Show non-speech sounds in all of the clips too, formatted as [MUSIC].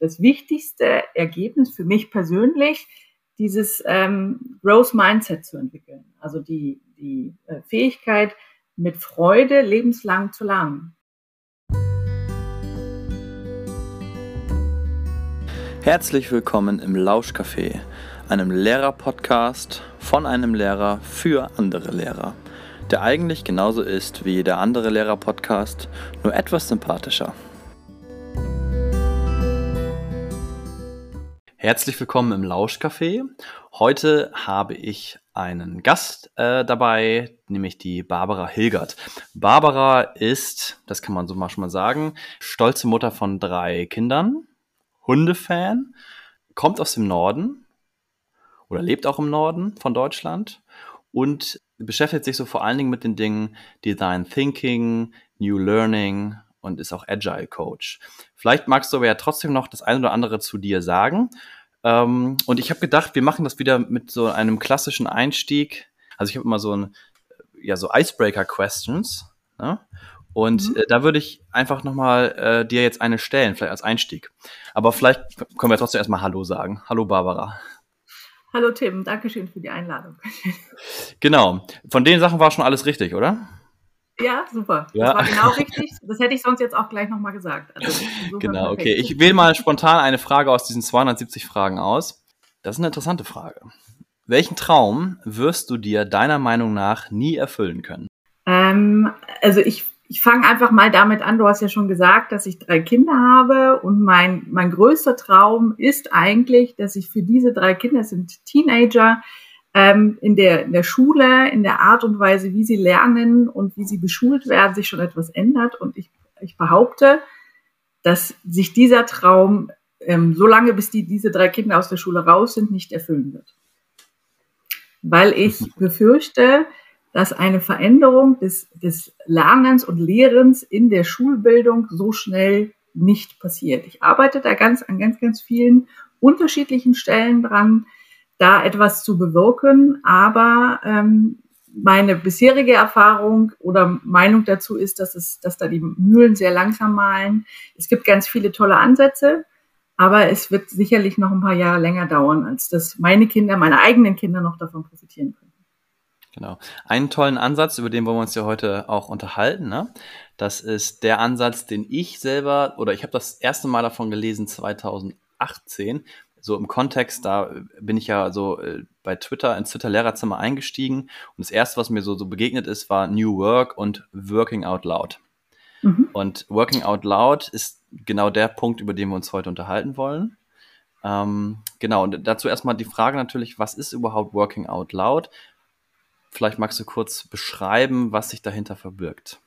das wichtigste Ergebnis für mich persönlich, dieses ähm, Growth Mindset zu entwickeln. Also die, die äh, Fähigkeit, mit Freude lebenslang zu lernen. Herzlich willkommen im Lauschcafé, einem Lehrer-Podcast von einem Lehrer für andere Lehrer, der eigentlich genauso ist wie jeder andere Lehrer-Podcast, nur etwas sympathischer. Herzlich willkommen im Lauschcafé. Heute habe ich einen Gast äh, dabei, nämlich die Barbara Hilgert. Barbara ist, das kann man so mal schon mal sagen, stolze Mutter von drei Kindern, Hundefan, kommt aus dem Norden oder lebt auch im Norden von Deutschland und beschäftigt sich so vor allen Dingen mit den Dingen Design Thinking, New Learning und ist auch Agile Coach. Vielleicht magst du aber ja trotzdem noch das eine oder andere zu dir sagen. Ähm, und ich habe gedacht, wir machen das wieder mit so einem klassischen Einstieg. Also ich habe immer so ein, ja, so Icebreaker Questions. Ne? Und mhm. äh, da würde ich einfach nochmal äh, dir jetzt eine stellen, vielleicht als Einstieg. Aber vielleicht können wir trotzdem erstmal Hallo sagen. Hallo Barbara. Hallo Tim, danke schön für die Einladung. [LAUGHS] Genau. Von den Sachen war schon alles richtig, oder? Ja, super. Ja. Das war genau richtig. Das hätte ich sonst jetzt auch gleich nochmal gesagt. Also genau, okay. Ich wähle mal spontan eine Frage aus diesen 270 Fragen aus. Das ist eine interessante Frage. Welchen Traum wirst du dir deiner Meinung nach nie erfüllen können? Ähm, also ich ich fange einfach mal damit an. Du hast ja schon gesagt, dass ich drei Kinder habe und mein, mein größter Traum ist eigentlich, dass ich für diese drei Kinder, sind Teenager, ähm, in, der, in der Schule, in der Art und Weise, wie sie lernen und wie sie beschult werden, sich schon etwas ändert. Und ich, ich behaupte, dass sich dieser Traum, ähm, so lange bis die, diese drei Kinder aus der Schule raus sind, nicht erfüllen wird. Weil ich befürchte, dass eine Veränderung des, des Lernens und Lehrens in der Schulbildung so schnell nicht passiert. Ich arbeite da ganz an ganz, ganz vielen unterschiedlichen Stellen dran, da etwas zu bewirken, aber ähm, meine bisherige Erfahrung oder Meinung dazu ist, dass es, dass da die Mühlen sehr langsam malen. Es gibt ganz viele tolle Ansätze, aber es wird sicherlich noch ein paar Jahre länger dauern, als dass meine Kinder, meine eigenen Kinder noch davon profitieren können. Genau. Einen tollen Ansatz, über den wollen wir uns ja heute auch unterhalten. Ne? Das ist der Ansatz, den ich selber, oder ich habe das erste Mal davon gelesen 2018. So im Kontext, da bin ich ja so äh, bei Twitter ins Twitter-Lehrerzimmer eingestiegen. Und das erste, was mir so, so begegnet ist, war New Work und Working Out Loud. Mhm. Und Working Out Loud ist genau der Punkt, über den wir uns heute unterhalten wollen. Ähm, genau, und dazu erstmal die Frage natürlich, was ist überhaupt Working Out Loud? Vielleicht magst du kurz beschreiben, was sich dahinter verbirgt.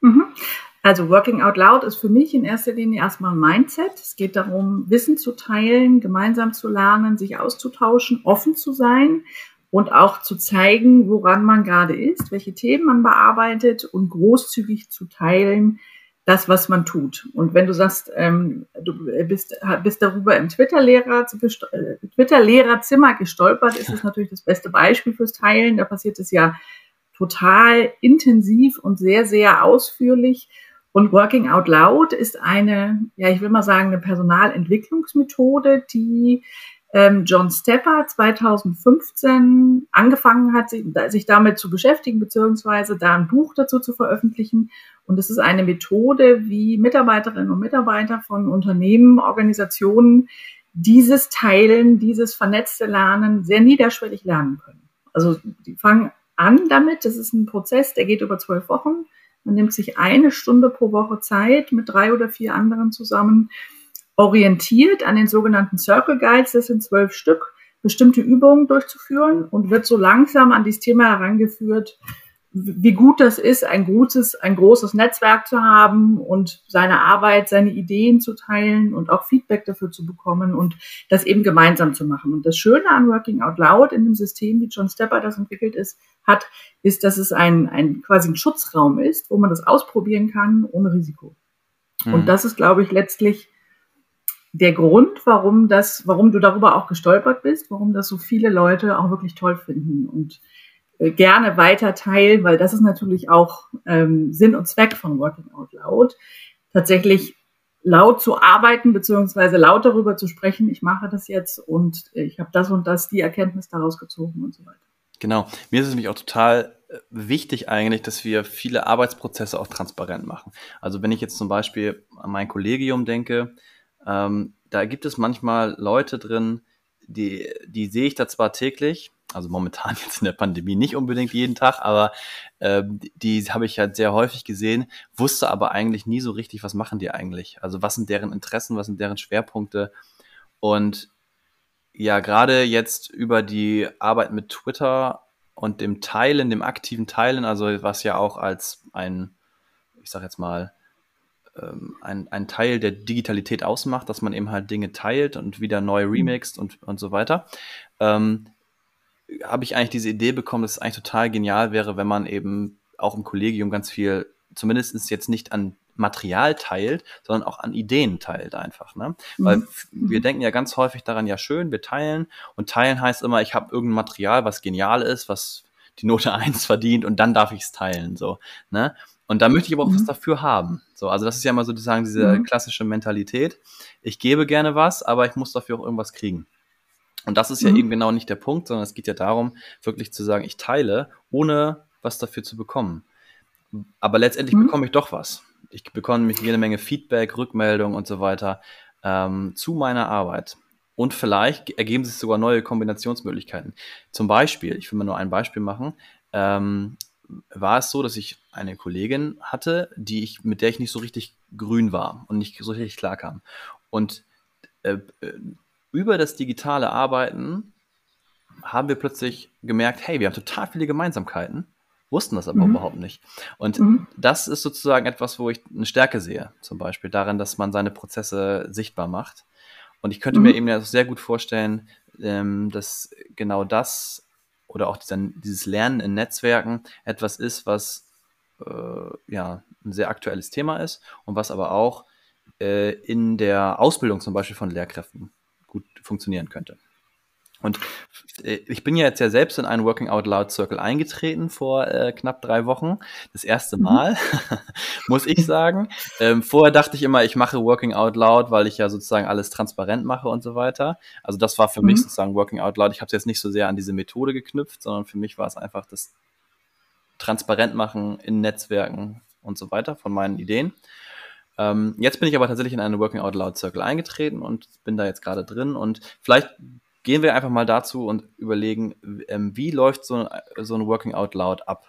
Mhm. Also Working Out Loud ist für mich in erster Linie erstmal ein Mindset. Es geht darum, Wissen zu teilen, gemeinsam zu lernen, sich auszutauschen, offen zu sein und auch zu zeigen, woran man gerade ist, welche Themen man bearbeitet und großzügig zu teilen, das, was man tut. Und wenn du sagst, ähm, du bist, bist darüber im Twitter-Lehrer, äh, Twitter-Lehrerzimmer gestolpert, ist es natürlich das beste Beispiel fürs Teilen. Da passiert es ja total intensiv und sehr, sehr ausführlich. Und Working Out Loud ist eine, ja, ich will mal sagen, eine Personalentwicklungsmethode, die ähm, John Stepper 2015 angefangen hat, sich damit zu beschäftigen, beziehungsweise da ein Buch dazu zu veröffentlichen. Und es ist eine Methode, wie Mitarbeiterinnen und Mitarbeiter von Unternehmen, Organisationen dieses Teilen, dieses vernetzte Lernen sehr niederschwellig lernen können. Also die fangen an damit, das ist ein Prozess, der geht über zwölf Wochen. Man nimmt sich eine Stunde pro Woche Zeit mit drei oder vier anderen zusammen orientiert an den sogenannten Circle Guides, das sind zwölf Stück, bestimmte Übungen durchzuführen und wird so langsam an dieses Thema herangeführt, wie gut das ist, ein gutes, ein großes Netzwerk zu haben und seine Arbeit, seine Ideen zu teilen und auch Feedback dafür zu bekommen und das eben gemeinsam zu machen. Und das Schöne an Working Out Loud in dem System, wie John Stepper das entwickelt ist, hat, ist, dass es ein, ein quasi ein Schutzraum ist, wo man das ausprobieren kann ohne Risiko. Mhm. Und das ist, glaube ich, letztlich der Grund, warum das, warum du darüber auch gestolpert bist, warum das so viele Leute auch wirklich toll finden und äh, gerne weiter teilen, weil das ist natürlich auch ähm, Sinn und Zweck von Working Out Loud. Tatsächlich laut zu arbeiten, beziehungsweise laut darüber zu sprechen, ich mache das jetzt und ich habe das und das, die Erkenntnis daraus gezogen und so weiter. Genau. Mir ist es nämlich auch total äh, wichtig eigentlich, dass wir viele Arbeitsprozesse auch transparent machen. Also wenn ich jetzt zum Beispiel an mein Kollegium denke, ähm, da gibt es manchmal Leute drin, die, die sehe ich da zwar täglich, also momentan [LAUGHS] jetzt in der Pandemie nicht unbedingt jeden Tag, aber äh, die habe ich halt sehr häufig gesehen, wusste aber eigentlich nie so richtig, was machen die eigentlich. Also was sind deren Interessen, was sind deren Schwerpunkte. Und ja, gerade jetzt über die Arbeit mit Twitter und dem Teilen, dem aktiven Teilen, also was ja auch als ein, ich sag jetzt mal, ähm, ein, ein Teil der Digitalität ausmacht, dass man eben halt Dinge teilt und wieder neu mhm. remixt und, und so weiter, ähm, habe ich eigentlich diese Idee bekommen, dass es eigentlich total genial wäre, wenn man eben auch im Kollegium ganz viel, zumindest jetzt nicht an Material teilt, sondern auch an Ideen teilt einfach. Ne? Mhm. Weil wir denken ja ganz häufig daran, ja schön, wir teilen und teilen heißt immer, ich habe irgendein Material, was genial ist, was die Note [LAUGHS] 1 verdient und dann darf ich es teilen. So, ne? Und da möchte ich aber auch mhm. was dafür haben. So, also das ist ja mal sozusagen diese mhm. klassische Mentalität. Ich gebe gerne was, aber ich muss dafür auch irgendwas kriegen. Und das ist ja mhm. eben genau nicht der Punkt, sondern es geht ja darum, wirklich zu sagen, ich teile, ohne was dafür zu bekommen. Aber letztendlich mhm. bekomme ich doch was. Ich bekomme nämlich jede Menge Feedback, Rückmeldung und so weiter ähm, zu meiner Arbeit. Und vielleicht ergeben sich sogar neue Kombinationsmöglichkeiten. Zum Beispiel, ich will mal nur ein Beispiel machen, ähm, war es so, dass ich eine Kollegin hatte, die ich, mit der ich nicht so richtig grün war und nicht so richtig klar kam. Und äh, äh, über das digitale Arbeiten haben wir plötzlich gemerkt, hey, wir haben total viele Gemeinsamkeiten, wussten das aber mhm. überhaupt nicht. Und mhm. das ist sozusagen etwas, wo ich eine Stärke sehe, zum Beispiel darin, dass man seine Prozesse sichtbar macht. Und ich könnte mhm. mir eben sehr gut vorstellen, ähm, dass genau das oder auch dieser, dieses Lernen in Netzwerken etwas ist, was äh, ja ein sehr aktuelles Thema ist und was aber auch äh, in der Ausbildung zum Beispiel von Lehrkräften gut funktionieren könnte. Und äh, ich bin ja jetzt ja selbst in einen Working Out Loud Circle eingetreten vor äh, knapp drei Wochen. Das erste mhm. Mal, [LAUGHS] muss ich sagen. Ähm, vorher dachte ich immer, ich mache Working Out Loud, weil ich ja sozusagen alles transparent mache und so weiter. Also das war für mhm. mich sozusagen Working Out Loud. Ich habe es jetzt nicht so sehr an diese Methode geknüpft, sondern für mich war es einfach das transparent machen in Netzwerken und so weiter von meinen Ideen. Ähm, jetzt bin ich aber tatsächlich in einen Working Out Loud Circle eingetreten und bin da jetzt gerade drin und vielleicht gehen wir einfach mal dazu und überlegen, ähm, wie läuft so ein, so ein Working Out Loud ab?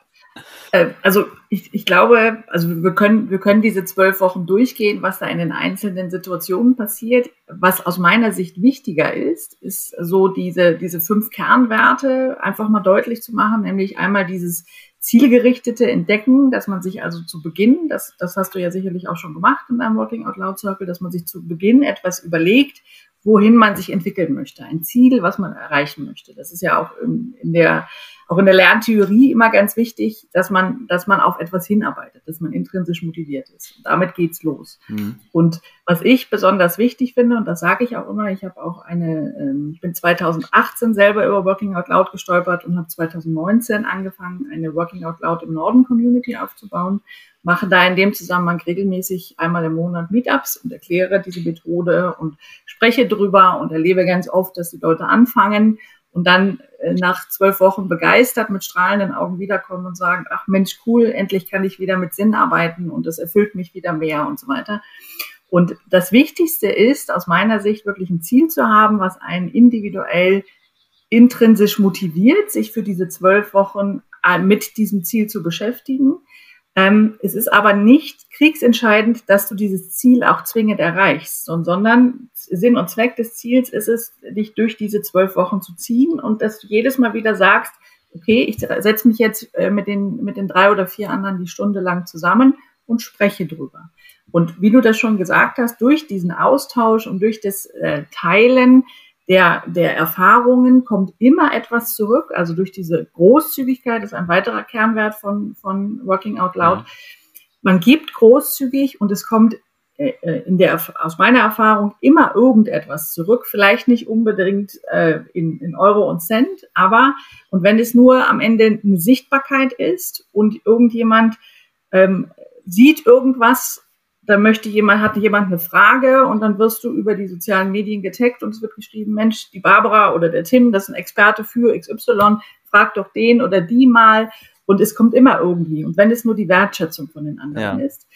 Äh, also ich, ich glaube, also wir können, wir können diese zwölf Wochen durchgehen, was da in den einzelnen Situationen passiert. Was aus meiner Sicht wichtiger ist, ist so diese, diese fünf Kernwerte einfach mal deutlich zu machen, nämlich einmal dieses zielgerichtete Entdecken, dass man sich also zu Beginn, das, das hast du ja sicherlich auch schon gemacht in deinem Working Out Loud Circle, dass man sich zu Beginn etwas überlegt, wohin man sich entwickeln möchte, ein Ziel, was man erreichen möchte. Das ist ja auch in, in der auch in der Lerntheorie immer ganz wichtig, dass man, dass man auf etwas hinarbeitet, dass man intrinsisch motiviert ist. Und damit geht's los. Mhm. Und was ich besonders wichtig finde, und das sage ich auch immer, ich habe auch eine, ähm, ich bin 2018 selber über Working Out Loud gestolpert und habe 2019 angefangen, eine Working Out Loud im Norden Community aufzubauen mache da in dem Zusammenhang regelmäßig einmal im Monat Meetups und erkläre diese Methode und spreche drüber und erlebe ganz oft, dass die Leute anfangen und dann äh, nach zwölf Wochen begeistert mit strahlenden Augen wiederkommen und sagen, ach Mensch, cool, endlich kann ich wieder mit Sinn arbeiten und das erfüllt mich wieder mehr und so weiter. Und das Wichtigste ist aus meiner Sicht wirklich ein Ziel zu haben, was einen individuell intrinsisch motiviert, sich für diese zwölf Wochen äh, mit diesem Ziel zu beschäftigen es ist aber nicht kriegsentscheidend, dass du dieses Ziel auch zwingend erreichst, sondern Sinn und Zweck des Ziels ist es, dich durch diese zwölf Wochen zu ziehen und dass du jedes Mal wieder sagst, okay, ich setze mich jetzt äh, mit den, mit den drei oder vier anderen die Stunde lang zusammen und spreche drüber. Und wie du das schon gesagt hast, durch diesen Austausch und durch das äh, Teilen der, der Erfahrungen kommt immer etwas zurück. Also durch diese Großzügigkeit ist ein weiterer Kernwert von, von Working Out Loud. Ja. Man gibt großzügig und es kommt äh, äh, in der, aus meiner Erfahrung immer irgendetwas zurück. Vielleicht nicht unbedingt äh, in, in Euro und Cent, aber und wenn es nur am Ende eine Sichtbarkeit ist und irgendjemand ähm, sieht irgendwas da möchte jemand, hat jemand eine Frage und dann wirst du über die sozialen Medien getaggt und es wird geschrieben, Mensch, die Barbara oder der Tim, das ist ein Experte für XY, frag doch den oder die mal und es kommt immer irgendwie und wenn es nur die Wertschätzung von den anderen ja. ist.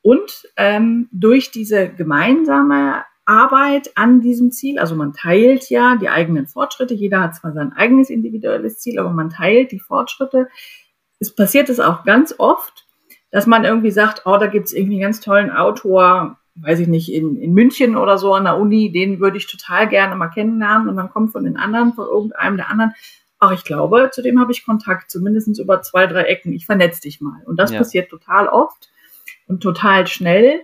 Und ähm, durch diese gemeinsame Arbeit an diesem Ziel, also man teilt ja die eigenen Fortschritte, jeder hat zwar sein eigenes individuelles Ziel, aber man teilt die Fortschritte. Es passiert es auch ganz oft, dass man irgendwie sagt, oh, da gibt's irgendwie einen ganz tollen Autor, weiß ich nicht, in, in München oder so an der Uni, den würde ich total gerne mal kennenlernen. Und dann kommt von den anderen, von irgendeinem der anderen, ach, ich glaube, zu dem habe ich Kontakt, zumindest über zwei, drei Ecken. Ich vernetze dich mal. Und das ja. passiert total oft und total schnell.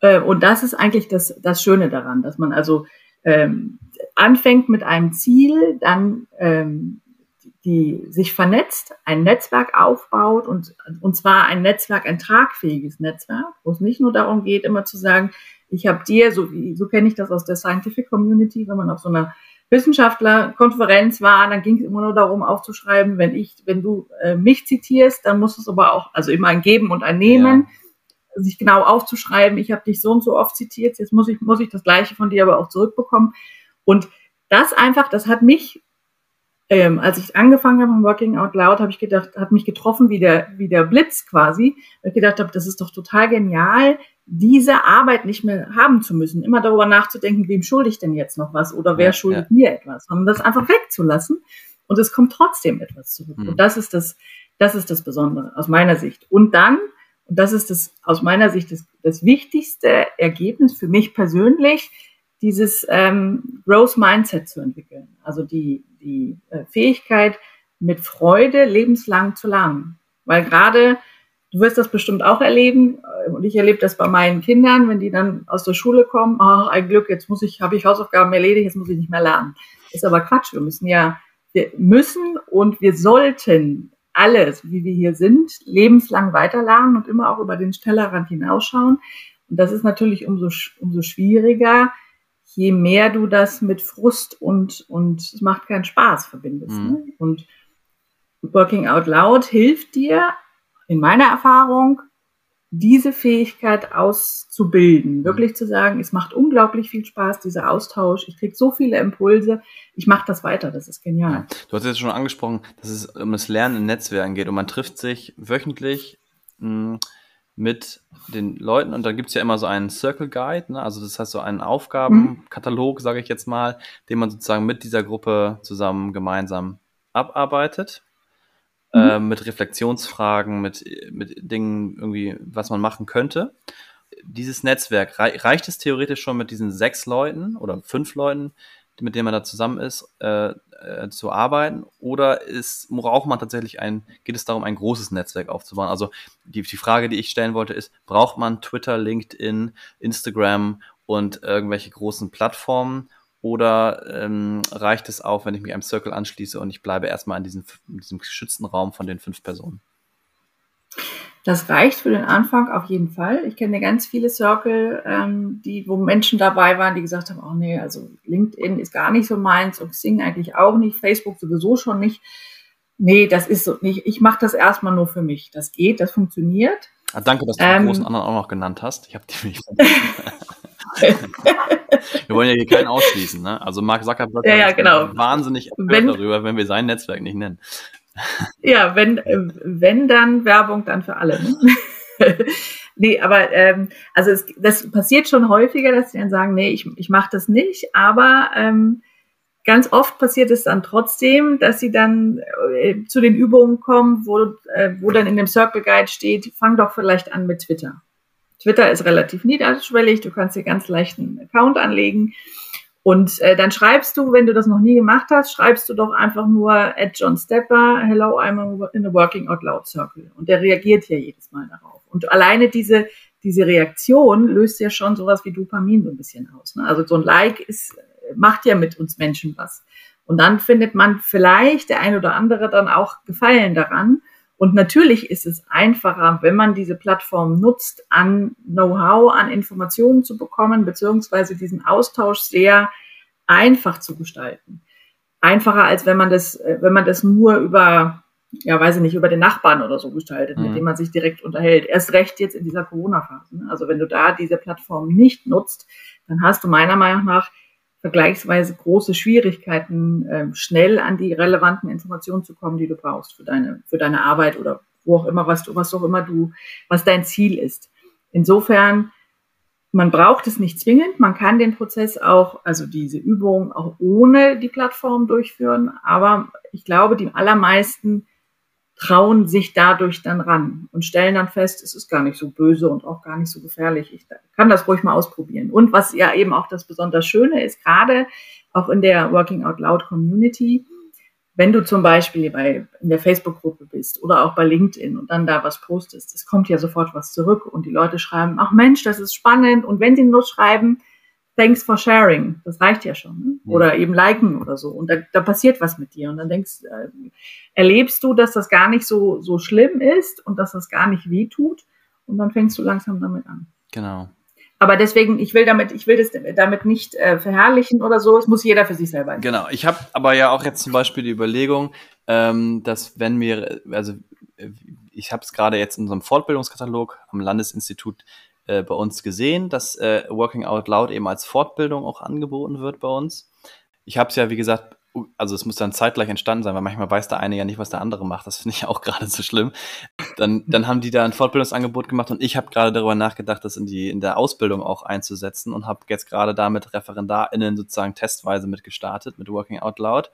Äh, und das ist eigentlich das, das Schöne daran, dass man also ähm, anfängt mit einem Ziel, dann ähm, die sich vernetzt, ein Netzwerk aufbaut und, und zwar ein Netzwerk, ein tragfähiges Netzwerk, wo es nicht nur darum geht, immer zu sagen, ich habe dir, so, so kenne ich das aus der Scientific Community, wenn man auf so einer Wissenschaftlerkonferenz war, dann ging es immer nur darum aufzuschreiben, wenn ich, wenn du äh, mich zitierst, dann muss es aber auch, also immer ein Geben und ein Nehmen, ja. sich genau aufzuschreiben, ich habe dich so und so oft zitiert, jetzt muss ich, muss ich das Gleiche von dir aber auch zurückbekommen. Und das einfach, das hat mich ähm, als ich angefangen habe im Working Out Loud, habe ich gedacht, hat mich getroffen wie der, wie der Blitz quasi, weil ich gedacht habe, das ist doch total genial, diese Arbeit nicht mehr haben zu müssen, immer darüber nachzudenken, wem schulde ich denn jetzt noch was oder wer ja, schuldet ja. mir etwas, sondern das einfach wegzulassen und es kommt trotzdem etwas zurück. Mhm. Und das ist das, das ist das Besondere aus meiner Sicht. Und dann, und das ist das aus meiner Sicht das, das wichtigste Ergebnis für mich persönlich, dieses ähm, Growth Mindset zu entwickeln. Also die, die äh, Fähigkeit, mit Freude lebenslang zu lernen. Weil gerade, du wirst das bestimmt auch erleben, äh, und ich erlebe das bei meinen Kindern, wenn die dann aus der Schule kommen, ach, ein Glück, jetzt muss ich, habe ich Hausaufgaben erledigt, jetzt muss ich nicht mehr lernen. ist aber Quatsch. Wir müssen ja, wir müssen und wir sollten alles, wie wir hier sind, lebenslang weiterlernen und immer auch über den Tellerrand hinausschauen. Und das ist natürlich umso, umso schwieriger, je mehr du das mit Frust und, und es macht keinen Spaß verbindest. Mhm. Ne? Und Working Out Loud hilft dir, in meiner Erfahrung, diese Fähigkeit auszubilden, mhm. wirklich zu sagen, es macht unglaublich viel Spaß, dieser Austausch, ich kriege so viele Impulse, ich mache das weiter, das ist genial. Du hast jetzt schon angesprochen, dass es um das Lernen in Netzwerken geht und man trifft sich wöchentlich mh, hm, mit den Leuten und da gibt es ja immer so einen Circle Guide, ne? also das heißt so einen Aufgabenkatalog, sage ich jetzt mal, den man sozusagen mit dieser Gruppe zusammen gemeinsam abarbeitet. Mhm. Äh, mit Reflexionsfragen, mit, mit Dingen irgendwie, was man machen könnte. Dieses Netzwerk, reicht es theoretisch schon mit diesen sechs Leuten oder fünf Leuten, mit denen man da zusammen ist, äh, äh, zu arbeiten? Oder ist, braucht man tatsächlich ein, geht es darum, ein großes Netzwerk aufzubauen? Also die, die Frage, die ich stellen wollte, ist, braucht man Twitter, LinkedIn, Instagram und irgendwelche großen Plattformen? Oder ähm, reicht es auch, wenn ich mich einem Circle anschließe und ich bleibe erstmal in diesem, in diesem geschützten Raum von den fünf Personen? Das reicht für den Anfang auf jeden Fall. Ich kenne ganz viele Circle, ähm, die, wo Menschen dabei waren, die gesagt haben, oh nee, also LinkedIn ist gar nicht so meins und Xing eigentlich auch nicht, Facebook sowieso schon nicht. Nee, das ist so nicht. Ich mache das erstmal nur für mich. Das geht, das funktioniert. Ah, danke, dass du ähm, die großen anderen auch noch genannt hast. Ich habe die nicht [LAUGHS] Wir wollen ja hier keinen ausschließen, ne? Also Mark Zuckerberg ja, ja, genau. wahnsinnig wenn, darüber, wenn wir sein Netzwerk nicht nennen. Ja, wenn, wenn dann Werbung, dann für alle. Ne? [LAUGHS] nee, aber ähm, also es, das passiert schon häufiger, dass sie dann sagen, nee, ich, ich mache das nicht, aber ähm, ganz oft passiert es dann trotzdem, dass sie dann äh, zu den Übungen kommen, wo, äh, wo dann in dem Circle Guide steht, fang doch vielleicht an mit Twitter. Twitter ist relativ niederschwellig, du kannst dir ganz leicht einen Account anlegen und äh, dann schreibst du, wenn du das noch nie gemacht hast, schreibst du doch einfach nur at John Stepper, hello, I'm in a working out loud circle. Und der reagiert ja jedes Mal darauf. Und alleine diese, diese Reaktion löst ja schon sowas wie Dopamin so ein bisschen aus. Ne? Also so ein Like ist, macht ja mit uns Menschen was. Und dann findet man vielleicht der ein oder andere dann auch Gefallen daran. Und natürlich ist es einfacher, wenn man diese Plattform nutzt, an Know-how, an Informationen zu bekommen, beziehungsweise diesen Austausch sehr einfach zu gestalten. Einfacher, als wenn man das, wenn man das nur über, ja, weiß ich nicht, über den Nachbarn oder so gestaltet, mhm. mit dem man sich direkt unterhält. Erst recht jetzt in dieser Corona-Phase. Ne? Also wenn du da diese Plattform nicht nutzt, dann hast du meiner Meinung nach vergleichsweise große Schwierigkeiten, äh, schnell an die relevanten Informationen zu kommen, die du brauchst für deine, für deine Arbeit oder wo auch immer, was du, was auch immer du, was dein Ziel ist. Insofern, man braucht es nicht zwingend. Man kann den Prozess auch, also diese Übung auch ohne die Plattform durchführen. Aber ich glaube, die allermeisten trauen sich dadurch dann ran und stellen dann fest, es ist gar nicht so böse und auch gar nicht so gefährlich. Ich kann das ruhig mal ausprobieren. Und was ja eben auch das besonders Schöne ist, gerade auch in der Working Out Loud Community, wenn du zum Beispiel bei, in der Facebook-Gruppe bist oder auch bei LinkedIn und dann da was postest, es kommt ja sofort was zurück und die Leute schreiben, ach Mensch, das ist spannend. Und wenn sie nur schreiben, thanks for sharing. Das reicht ja schon. Ne? Oder eben liken oder so. Und da, da passiert was mit dir. Und dann denkst, äh, erlebst du, dass das gar nicht so, so schlimm ist und dass das gar nicht weh tut. Und dann fängst du langsam damit an. Genau. Aber deswegen, ich will damit, ich will das damit nicht äh, verherrlichen oder so. Es muss jeder für sich selber. Entscheiden. Genau. Ich habe aber ja auch jetzt zum Beispiel die Überlegung, ähm, dass wenn wir, also ich habe es gerade jetzt in unserem Fortbildungskatalog am Landesinstitut äh, bei uns gesehen, dass äh, Working Out Loud eben als Fortbildung auch angeboten wird bei uns. Ich habe es ja, wie gesagt, also es muss dann zeitgleich entstanden sein, weil manchmal weiß der eine ja nicht, was der andere macht. Das finde ich [LAUGHS] auch gerade so schlimm. Dann, dann haben die da ein Fortbildungsangebot gemacht und ich habe gerade darüber nachgedacht, das in die in der Ausbildung auch einzusetzen und habe jetzt gerade da mit ReferendarInnen sozusagen testweise mit gestartet, mit Working Out Loud.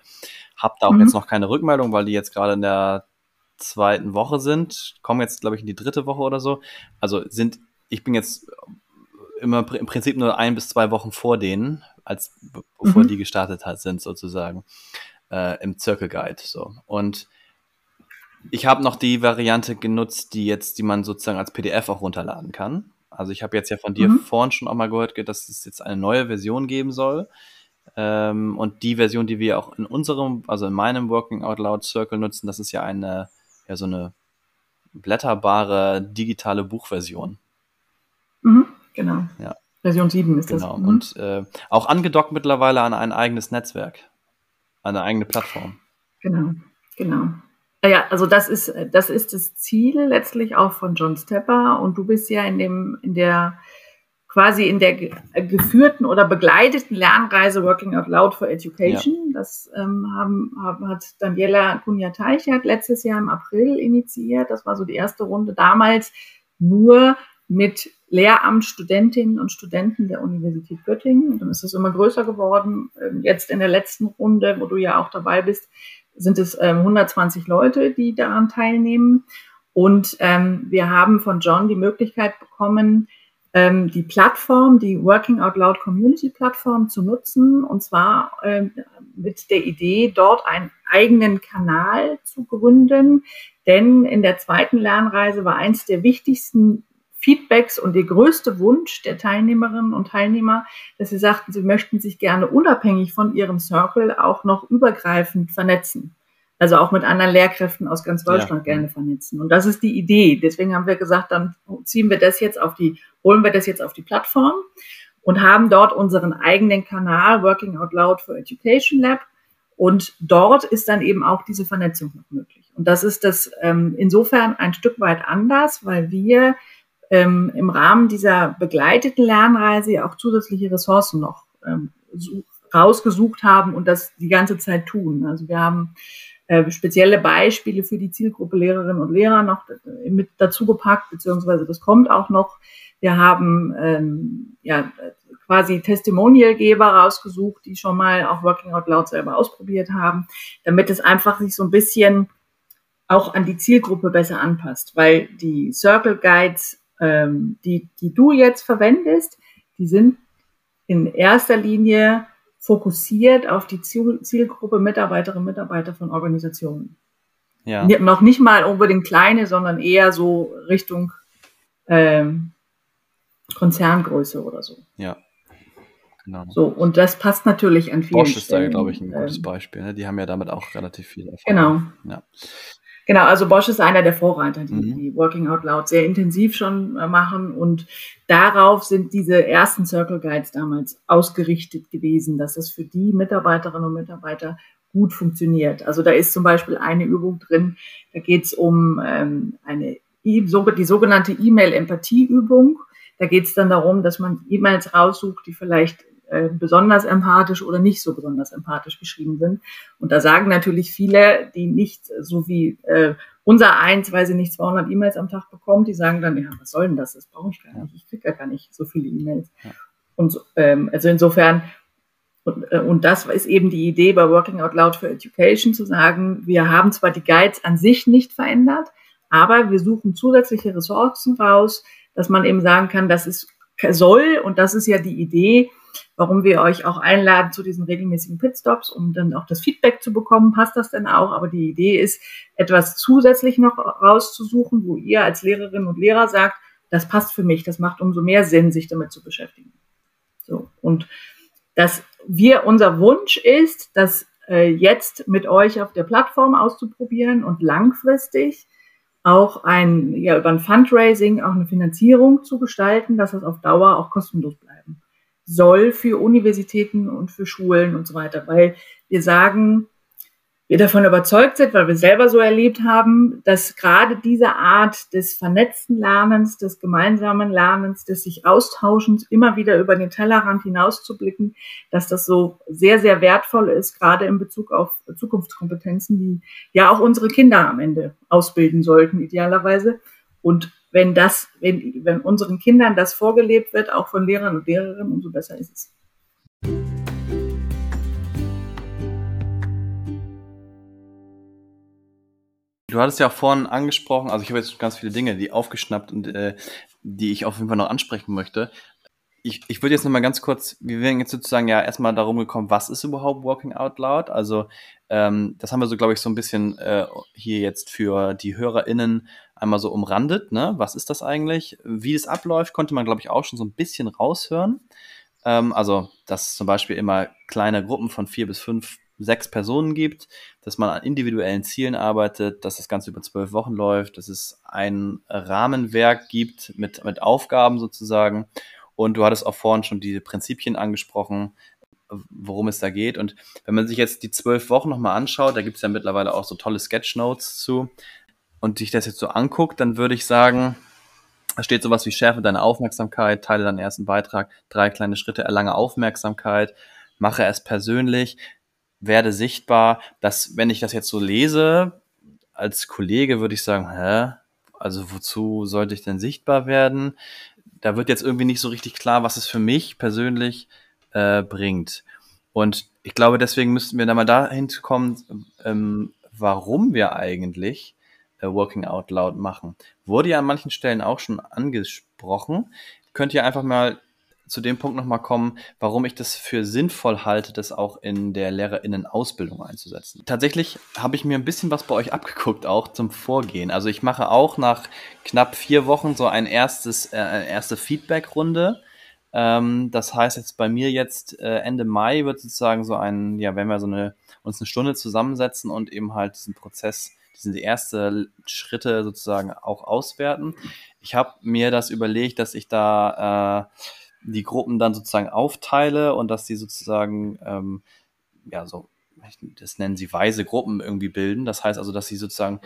Hab da auch mhm. jetzt noch keine Rückmeldung, weil die jetzt gerade in der zweiten Woche sind, kommen jetzt, glaube ich, in die dritte Woche oder so. Also sind ich bin jetzt immer im Prinzip nur ein bis zwei Wochen vor denen, als bevor mhm. die gestartet hat, sind sozusagen äh, im Circle Guide. So. Und ich habe noch die Variante genutzt, die jetzt, die man sozusagen als PDF auch runterladen kann. Also ich habe jetzt ja von dir mhm. vorhin schon auch mal gehört, dass es jetzt eine neue Version geben soll. Ähm, und die Version, die wir auch in unserem, also in meinem Working Out Loud Circle nutzen, das ist ja eine, ja so eine blätterbare digitale Buchversion. Mhm, genau. Ja. Version 7 ist genau. das. Genau. Und äh, auch angedockt mittlerweile an ein eigenes Netzwerk, an eine eigene Plattform. Genau, genau. Ja, also das ist, das ist das Ziel letztlich auch von John Stepper und du bist ja in dem, in der quasi in der geführten oder begleiteten Lernreise Working Out Loud for Education. Ja. Das ähm, haben, haben, hat Daniela Kunja-Teichert letztes Jahr im April initiiert. Das war so die erste Runde damals nur mit Lehramtsstudentinnen und Studenten der Universität Göttingen. Dann ist es immer größer geworden. Ähm, jetzt in der letzten Runde, wo du ja auch dabei bist, sind es 120 ähm, Leute, die daran teilnehmen. Und ähm, wir haben von John die Möglichkeit bekommen, ähm, die Plattform, die Working Out Loud Community Plattform zu nutzen. Und zwar ähm, mit der Idee, dort einen eigenen Kanal zu gründen. Denn in der zweiten Lernreise war eins der wichtigsten Feedbacks und der größte Wunsch der Teilnehmerinnen und Teilnehmer, dass sie sagten, sie möchten sich gerne unabhängig von ihrem Circle auch noch übergreifend vernetzen. Also auch mit anderen Lehrkräften aus ganz Deutschland ja. gerne vernetzen. Und das ist die Idee. Deswegen haben wir gesagt, dann ziehen wir das jetzt auf die, holen wir das jetzt auf die Plattform und haben dort unseren eigenen Kanal Working Out Loud for Education Lab. Und dort ist dann eben auch diese Vernetzung noch möglich. Und das ist das ähm, insofern ein Stück weit anders, weil wir ähm, im Rahmen dieser begleiteten Lernreise auch zusätzliche Ressourcen noch ähm, rausgesucht haben und das die ganze Zeit tun. Also wir haben äh, spezielle Beispiele für die Zielgruppe Lehrerinnen und Lehrer noch mit dazu gepackt, beziehungsweise das kommt auch noch. Wir haben ähm, ja quasi Testimonialgeber rausgesucht, die schon mal auch Working Out Loud selber ausprobiert haben, damit es einfach sich so ein bisschen auch an die Zielgruppe besser anpasst, weil die Circle Guides ähm, die, die du jetzt verwendest, die sind in erster Linie fokussiert auf die Zielgruppe Mitarbeiterinnen und Mitarbeiter von Organisationen. Ja. Noch nicht mal unbedingt kleine, sondern eher so Richtung ähm, Konzerngröße oder so. Ja. Genau. So, und das passt natürlich an vielen Bosch ist da, glaube ich, ein gutes ähm, Beispiel. Ne? Die haben ja damit auch relativ viel Erfahrung. Genau. Ja. Genau, also Bosch ist einer der Vorreiter, die, mhm. die Working Out Loud sehr intensiv schon äh, machen und darauf sind diese ersten Circle Guides damals ausgerichtet gewesen, dass es für die Mitarbeiterinnen und Mitarbeiter gut funktioniert. Also da ist zum Beispiel eine Übung drin, da geht es um ähm, eine die sogenannte E-Mail-Empathie-Übung. Da geht es dann darum, dass man E-Mails raussucht, die vielleicht äh, besonders empathisch oder nicht so besonders empathisch geschrieben sind. Und da sagen natürlich viele, die nicht so wie äh, unser eins, weil sie nicht 200 E-Mails am Tag bekommt, die sagen dann, ja, was soll denn das? Das brauche ich gar nicht. Ich kriege ja gar nicht so viele E-Mails. Ja. Und ähm, also insofern und, äh, und das ist eben die Idee bei Working Out Loud for Education zu sagen, wir haben zwar die Guides an sich nicht verändert, aber wir suchen zusätzliche Ressourcen raus, dass man eben sagen kann, das ist soll, und das ist ja die Idee, warum wir euch auch einladen zu diesen regelmäßigen Pitstops, um dann auch das Feedback zu bekommen, passt das denn auch? Aber die Idee ist, etwas zusätzlich noch rauszusuchen, wo ihr als Lehrerinnen und Lehrer sagt, das passt für mich, das macht umso mehr Sinn, sich damit zu beschäftigen. So. Und dass wir, unser Wunsch ist, das äh, jetzt mit euch auf der Plattform auszuprobieren und langfristig auch ein, ja, über ein Fundraising auch eine Finanzierung zu gestalten, dass das auf Dauer auch kostenlos bleiben soll für Universitäten und für Schulen und so weiter, weil wir sagen, wir davon überzeugt sind, weil wir selber so erlebt haben, dass gerade diese Art des vernetzten Lernens, des gemeinsamen Lernens, des sich Austauschens, immer wieder über den Tellerrand hinauszublicken, dass das so sehr, sehr wertvoll ist, gerade in Bezug auf Zukunftskompetenzen, die ja auch unsere Kinder am Ende ausbilden sollten, idealerweise. Und wenn das, wenn, wenn unseren Kindern das vorgelebt wird, auch von Lehrern und Lehrerinnen, umso besser ist es. Du hattest ja auch vorhin angesprochen, also ich habe jetzt ganz viele Dinge, die aufgeschnappt und äh, die ich auf jeden Fall noch ansprechen möchte. Ich, ich würde jetzt nochmal ganz kurz, wir wären jetzt sozusagen ja erstmal darum gekommen, was ist überhaupt Walking Out Loud? Also ähm, das haben wir so, glaube ich, so ein bisschen äh, hier jetzt für die HörerInnen einmal so umrandet. Ne? Was ist das eigentlich? Wie es abläuft, konnte man, glaube ich, auch schon so ein bisschen raushören. Ähm, also, dass zum Beispiel immer kleine Gruppen von vier bis fünf sechs Personen gibt, dass man an individuellen Zielen arbeitet, dass das Ganze über zwölf Wochen läuft, dass es ein Rahmenwerk gibt mit, mit Aufgaben sozusagen. Und du hattest auch vorhin schon diese Prinzipien angesprochen, worum es da geht. Und wenn man sich jetzt die zwölf Wochen nochmal anschaut, da gibt es ja mittlerweile auch so tolle Sketchnotes zu, und sich das jetzt so anguckt, dann würde ich sagen, da steht sowas wie Schärfe deine Aufmerksamkeit, teile deinen ersten Beitrag, drei kleine Schritte, erlange Aufmerksamkeit, mache es persönlich, werde sichtbar, dass, wenn ich das jetzt so lese, als Kollege würde ich sagen, hä? Also wozu sollte ich denn sichtbar werden? Da wird jetzt irgendwie nicht so richtig klar, was es für mich persönlich äh, bringt. Und ich glaube, deswegen müssten wir da mal dahin kommen, ähm, warum wir eigentlich Working Out Loud machen. Wurde ja an manchen Stellen auch schon angesprochen. Könnt ihr einfach mal zu dem Punkt nochmal kommen, warum ich das für sinnvoll halte, das auch in der Lehrerinnenausbildung einzusetzen. Tatsächlich habe ich mir ein bisschen was bei euch abgeguckt, auch zum Vorgehen. Also ich mache auch nach knapp vier Wochen so ein erstes, äh, eine erste Feedback-Runde. Ähm, das heißt jetzt bei mir jetzt äh, Ende Mai wird sozusagen so ein, ja, wenn wir so eine, uns eine Stunde zusammensetzen und eben halt diesen Prozess diese erste Schritte sozusagen auch auswerten. Ich habe mir das überlegt, dass ich da äh, die Gruppen dann sozusagen aufteile und dass die sozusagen, ähm, ja, so, das nennen sie weise Gruppen irgendwie bilden. Das heißt also, dass sie sozusagen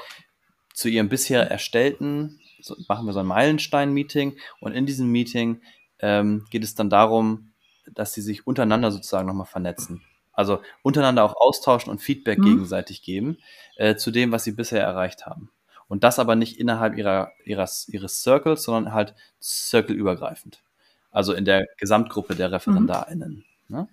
zu ihrem bisher erstellten, so machen wir so ein Meilenstein-Meeting und in diesem Meeting ähm, geht es dann darum, dass sie sich untereinander sozusagen nochmal vernetzen. Also untereinander auch austauschen und Feedback mhm. gegenseitig geben äh, zu dem, was sie bisher erreicht haben. Und das aber nicht innerhalb ihrer, ihres, ihres Circles, sondern halt circleübergreifend. Also in der Gesamtgruppe der ReferendarInnen. Mhm. Ne?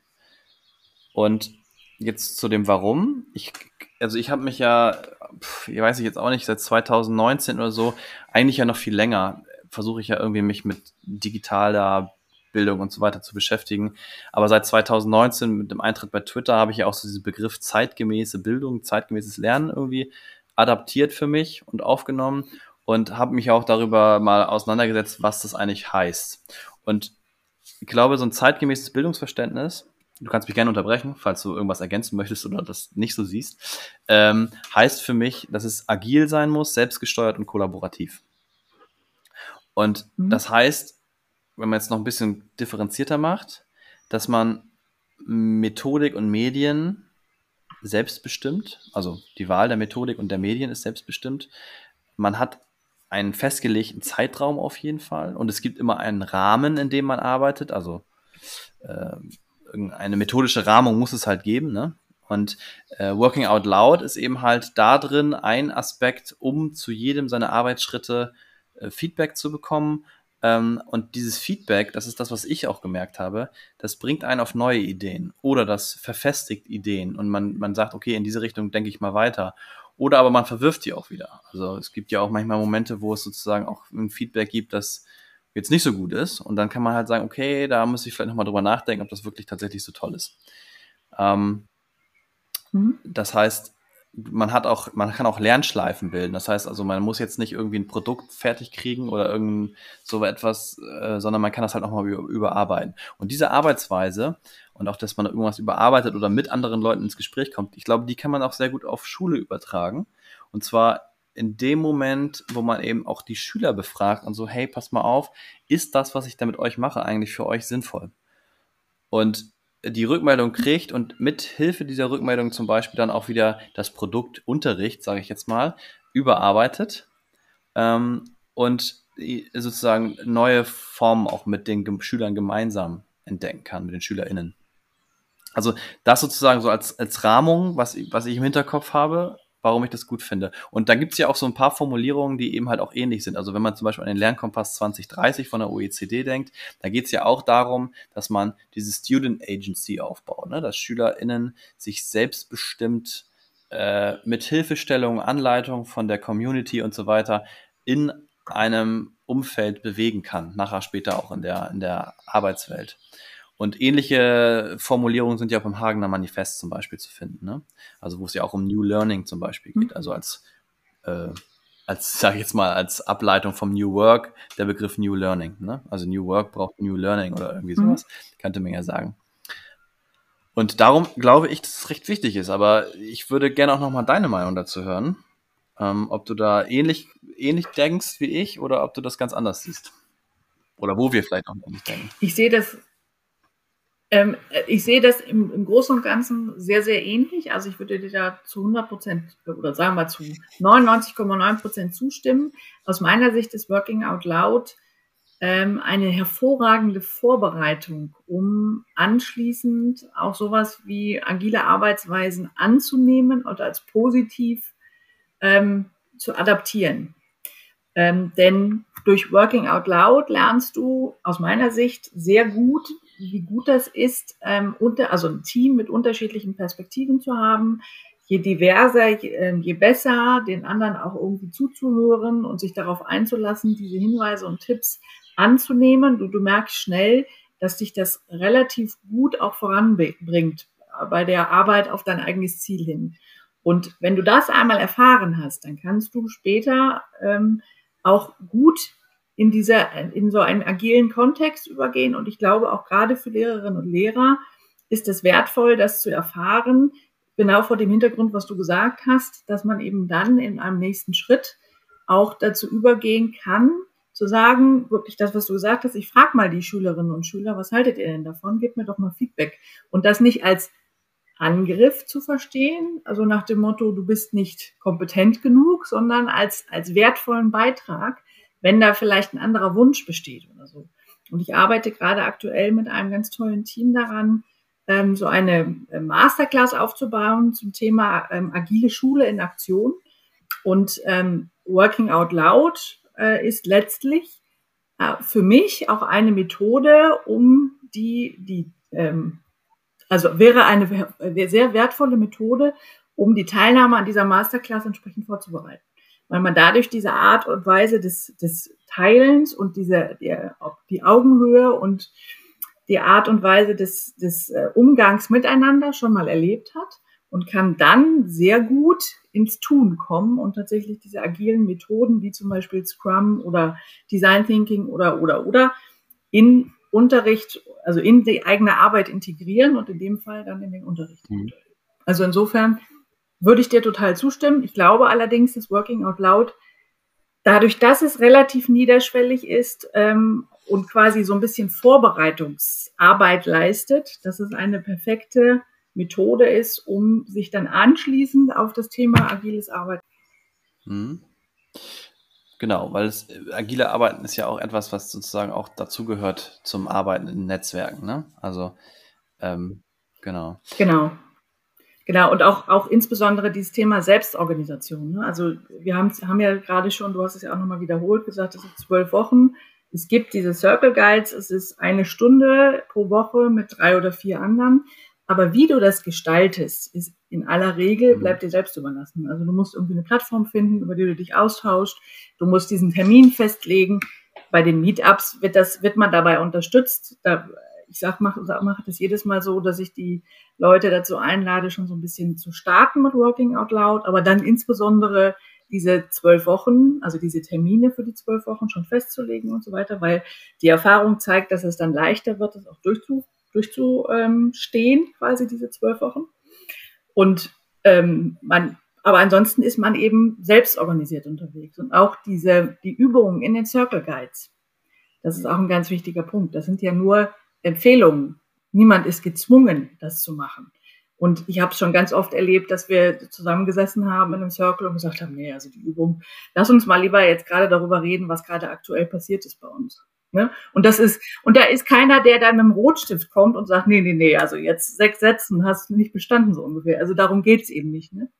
Und jetzt zu dem Warum. Ich, also ich habe mich ja, pf, ich weiß ich jetzt auch nicht, seit 2019 oder so, eigentlich ja noch viel länger, versuche ich ja irgendwie mich mit digitaler Bildung und so weiter zu beschäftigen. Aber seit 2019 mit dem Eintritt bei Twitter habe ich ja auch so diesen Begriff zeitgemäße Bildung, zeitgemäßes Lernen irgendwie adaptiert für mich und aufgenommen und habe mich auch darüber mal auseinandergesetzt, was das eigentlich heißt. Und ich glaube, so ein zeitgemäßes Bildungsverständnis, du kannst mich gerne unterbrechen, falls du irgendwas ergänzen möchtest oder das nicht so siehst, ähm, heißt für mich, dass es agil sein muss, selbstgesteuert und kollaborativ. Und mhm. das heißt, wenn man jetzt noch ein bisschen differenzierter macht, dass man Methodik und Medien selbstbestimmt, also die Wahl der Methodik und der Medien ist selbstbestimmt. Man hat einen festgelegten Zeitraum auf jeden Fall und es gibt immer einen Rahmen, in dem man arbeitet. Also äh, eine methodische Rahmung muss es halt geben. Ne? Und äh, Working Out Loud ist eben halt da drin ein Aspekt, um zu jedem seiner Arbeitsschritte äh, Feedback zu bekommen. Ähm, und dieses Feedback, das ist das, was ich auch gemerkt habe, das bringt einen auf neue Ideen oder das verfestigt Ideen und man, man sagt, okay, in diese Richtung denke ich mal weiter. Oder aber man verwirft die auch wieder. Also es gibt ja auch manchmal Momente, wo es sozusagen auch ein Feedback gibt, das jetzt nicht so gut ist. Und dann kann man halt sagen, okay, da muss ich vielleicht nochmal drüber nachdenken, ob das wirklich tatsächlich so toll ist. Ähm, mhm. Das heißt, man hat auch, man kann auch Lernschleifen bilden. Das heißt also, man muss jetzt nicht irgendwie ein Produkt fertig kriegen oder irgend so etwas, äh, sondern man kann das halt auch mal über, überarbeiten. Und diese Arbeitsweise und auch, dass man irgendwas überarbeitet oder mit anderen Leuten ins Gespräch kommt, ich glaube, die kann man auch sehr gut auf Schule übertragen. Und zwar in dem Moment, wo man eben auch die Schüler befragt und so, hey, pass mal auf, ist das, was ich da mit euch mache, eigentlich für euch sinnvoll? Und die Rückmeldung kriegt und mit Hilfe dieser Rückmeldung zum Beispiel dann auch wieder das Produkt Unterricht, sage ich jetzt mal, überarbeitet ähm, und sozusagen neue Formen auch mit den Schülern gemeinsam entdecken kann, mit den SchülerInnen. Also das sozusagen so als, als Rahmung, was, was ich im Hinterkopf habe, warum ich das gut finde. Und da gibt es ja auch so ein paar Formulierungen, die eben halt auch ähnlich sind. Also wenn man zum Beispiel an den Lernkompass 2030 von der OECD denkt, da geht es ja auch darum, dass man diese Student Agency aufbaut, ne? dass SchülerInnen sich selbstbestimmt äh, mit Hilfestellung, Anleitung von der Community und so weiter in einem Umfeld bewegen kann, nachher später auch in der, in der Arbeitswelt. Und ähnliche Formulierungen sind ja auch im Hagener Manifest zum Beispiel zu finden. Ne? Also wo es ja auch um New Learning zum Beispiel geht. Mhm. Also als, äh, als [LAUGHS] sage ich jetzt mal, als Ableitung vom New Work der Begriff New Learning. Ne? Also New Work braucht New Learning oder irgendwie mhm. sowas. Mhm. Könnte man ja sagen. Und darum glaube ich, dass es recht wichtig ist. Aber ich würde gerne auch nochmal deine Meinung dazu hören. Ähm, ob du da ähnlich, ähnlich denkst wie ich oder ob du das ganz anders siehst. Oder wo wir vielleicht auch ähnlich denken. Ich sehe das ähm, ich sehe das im, im, Großen und Ganzen sehr, sehr ähnlich. Also ich würde dir da zu 100 Prozent oder sagen wir zu 99,9 Prozent zustimmen. Aus meiner Sicht ist Working Out Loud ähm, eine hervorragende Vorbereitung, um anschließend auch sowas wie agile Arbeitsweisen anzunehmen und als positiv ähm, zu adaptieren. Ähm, denn durch Working Out Loud lernst du aus meiner Sicht sehr gut, wie gut das ist, ähm, unter, also ein Team mit unterschiedlichen Perspektiven zu haben. Je diverser, je, äh, je besser, den anderen auch irgendwie zuzuhören und sich darauf einzulassen, diese Hinweise und Tipps anzunehmen. Du, du merkst schnell, dass dich das relativ gut auch voranbringt bei der Arbeit auf dein eigenes Ziel hin. Und wenn du das einmal erfahren hast, dann kannst du später ähm, auch gut in dieser, in so einen agilen Kontext übergehen. Und ich glaube auch gerade für Lehrerinnen und Lehrer ist es wertvoll, das zu erfahren, genau vor dem Hintergrund, was du gesagt hast, dass man eben dann in einem nächsten Schritt auch dazu übergehen kann, zu sagen, wirklich das, was du gesagt hast, ich frage mal die Schülerinnen und Schüler, was haltet ihr denn davon? Gebt mir doch mal Feedback. Und das nicht als Angriff zu verstehen, also nach dem Motto, du bist nicht kompetent genug, sondern als, als wertvollen Beitrag, wenn da vielleicht ein anderer Wunsch besteht oder so. Und ich arbeite gerade aktuell mit einem ganz tollen Team daran, ähm, so eine äh, Masterclass aufzubauen zum Thema ähm, agile Schule in Aktion. Und ähm, Working Out Loud äh, ist letztlich äh, für mich auch eine Methode, um die, die ähm, also wäre eine sehr wertvolle Methode, um die Teilnahme an dieser Masterclass entsprechend vorzubereiten weil man dadurch diese Art und Weise des, des Teilens und diese, der, die Augenhöhe und die Art und Weise des, des äh, Umgangs miteinander schon mal erlebt hat und kann dann sehr gut ins Tun kommen und tatsächlich diese agilen Methoden wie zum Beispiel Scrum oder Design Thinking oder oder oder in Unterricht, also in die eigene Arbeit integrieren und in dem Fall dann in den Unterricht. Mhm. Also insofern würde ich dir total zustimmen. Ich glaube allerdings, dass Working Out Loud, dadurch, dass es relativ niederschwellig ist ähm, und quasi so ein bisschen Vorbereitungsarbeit leistet, dass es eine perfekte Methode ist, um sich dann anschließend auf das Thema agiles Arbeiten. Mhm. Genau, weil es, äh, agile Arbeiten ist ja auch etwas, was sozusagen auch dazugehört zum Arbeiten in Netzwerken. Ne? Also ähm, genau. Genau. Genau, und auch, auch insbesondere dieses Thema Selbstorganisation. Ne? Also wir haben, haben ja gerade schon, du hast es ja auch nochmal wiederholt, gesagt, es sind zwölf Wochen. Es gibt diese Circle Guides, es ist eine Stunde pro Woche mit drei oder vier anderen. Aber wie du das gestaltest, ist in aller Regel, mhm. bleibt dir selbst überlassen. Also du musst irgendwie eine Plattform finden, über die du dich austauscht. Du musst diesen Termin festlegen. Bei den Meetups wird das, wird man dabei unterstützt. Da, ich sag, mache mach das jedes Mal so, dass ich die Leute dazu einlade, schon so ein bisschen zu starten mit Working Out Loud, aber dann insbesondere diese zwölf Wochen, also diese Termine für die zwölf Wochen schon festzulegen und so weiter, weil die Erfahrung zeigt, dass es dann leichter wird, das auch durchzuführen durchzustehen, quasi diese zwölf Wochen. Und ähm, man, aber ansonsten ist man eben selbst organisiert unterwegs. Und auch diese, die Übungen in den Circle Guides, das ist auch ein ganz wichtiger Punkt. Das sind ja nur Empfehlungen. Niemand ist gezwungen, das zu machen. Und ich habe es schon ganz oft erlebt, dass wir zusammengesessen haben in einem Circle und gesagt haben, nee, also die Übung, lass uns mal lieber jetzt gerade darüber reden, was gerade aktuell passiert ist bei uns. Ne? Und das ist, und da ist keiner, der dann mit dem Rotstift kommt und sagt, nee, nee, nee, also jetzt sechs Sätzen hast du nicht bestanden, so ungefähr. Also darum geht's eben nicht. Ne?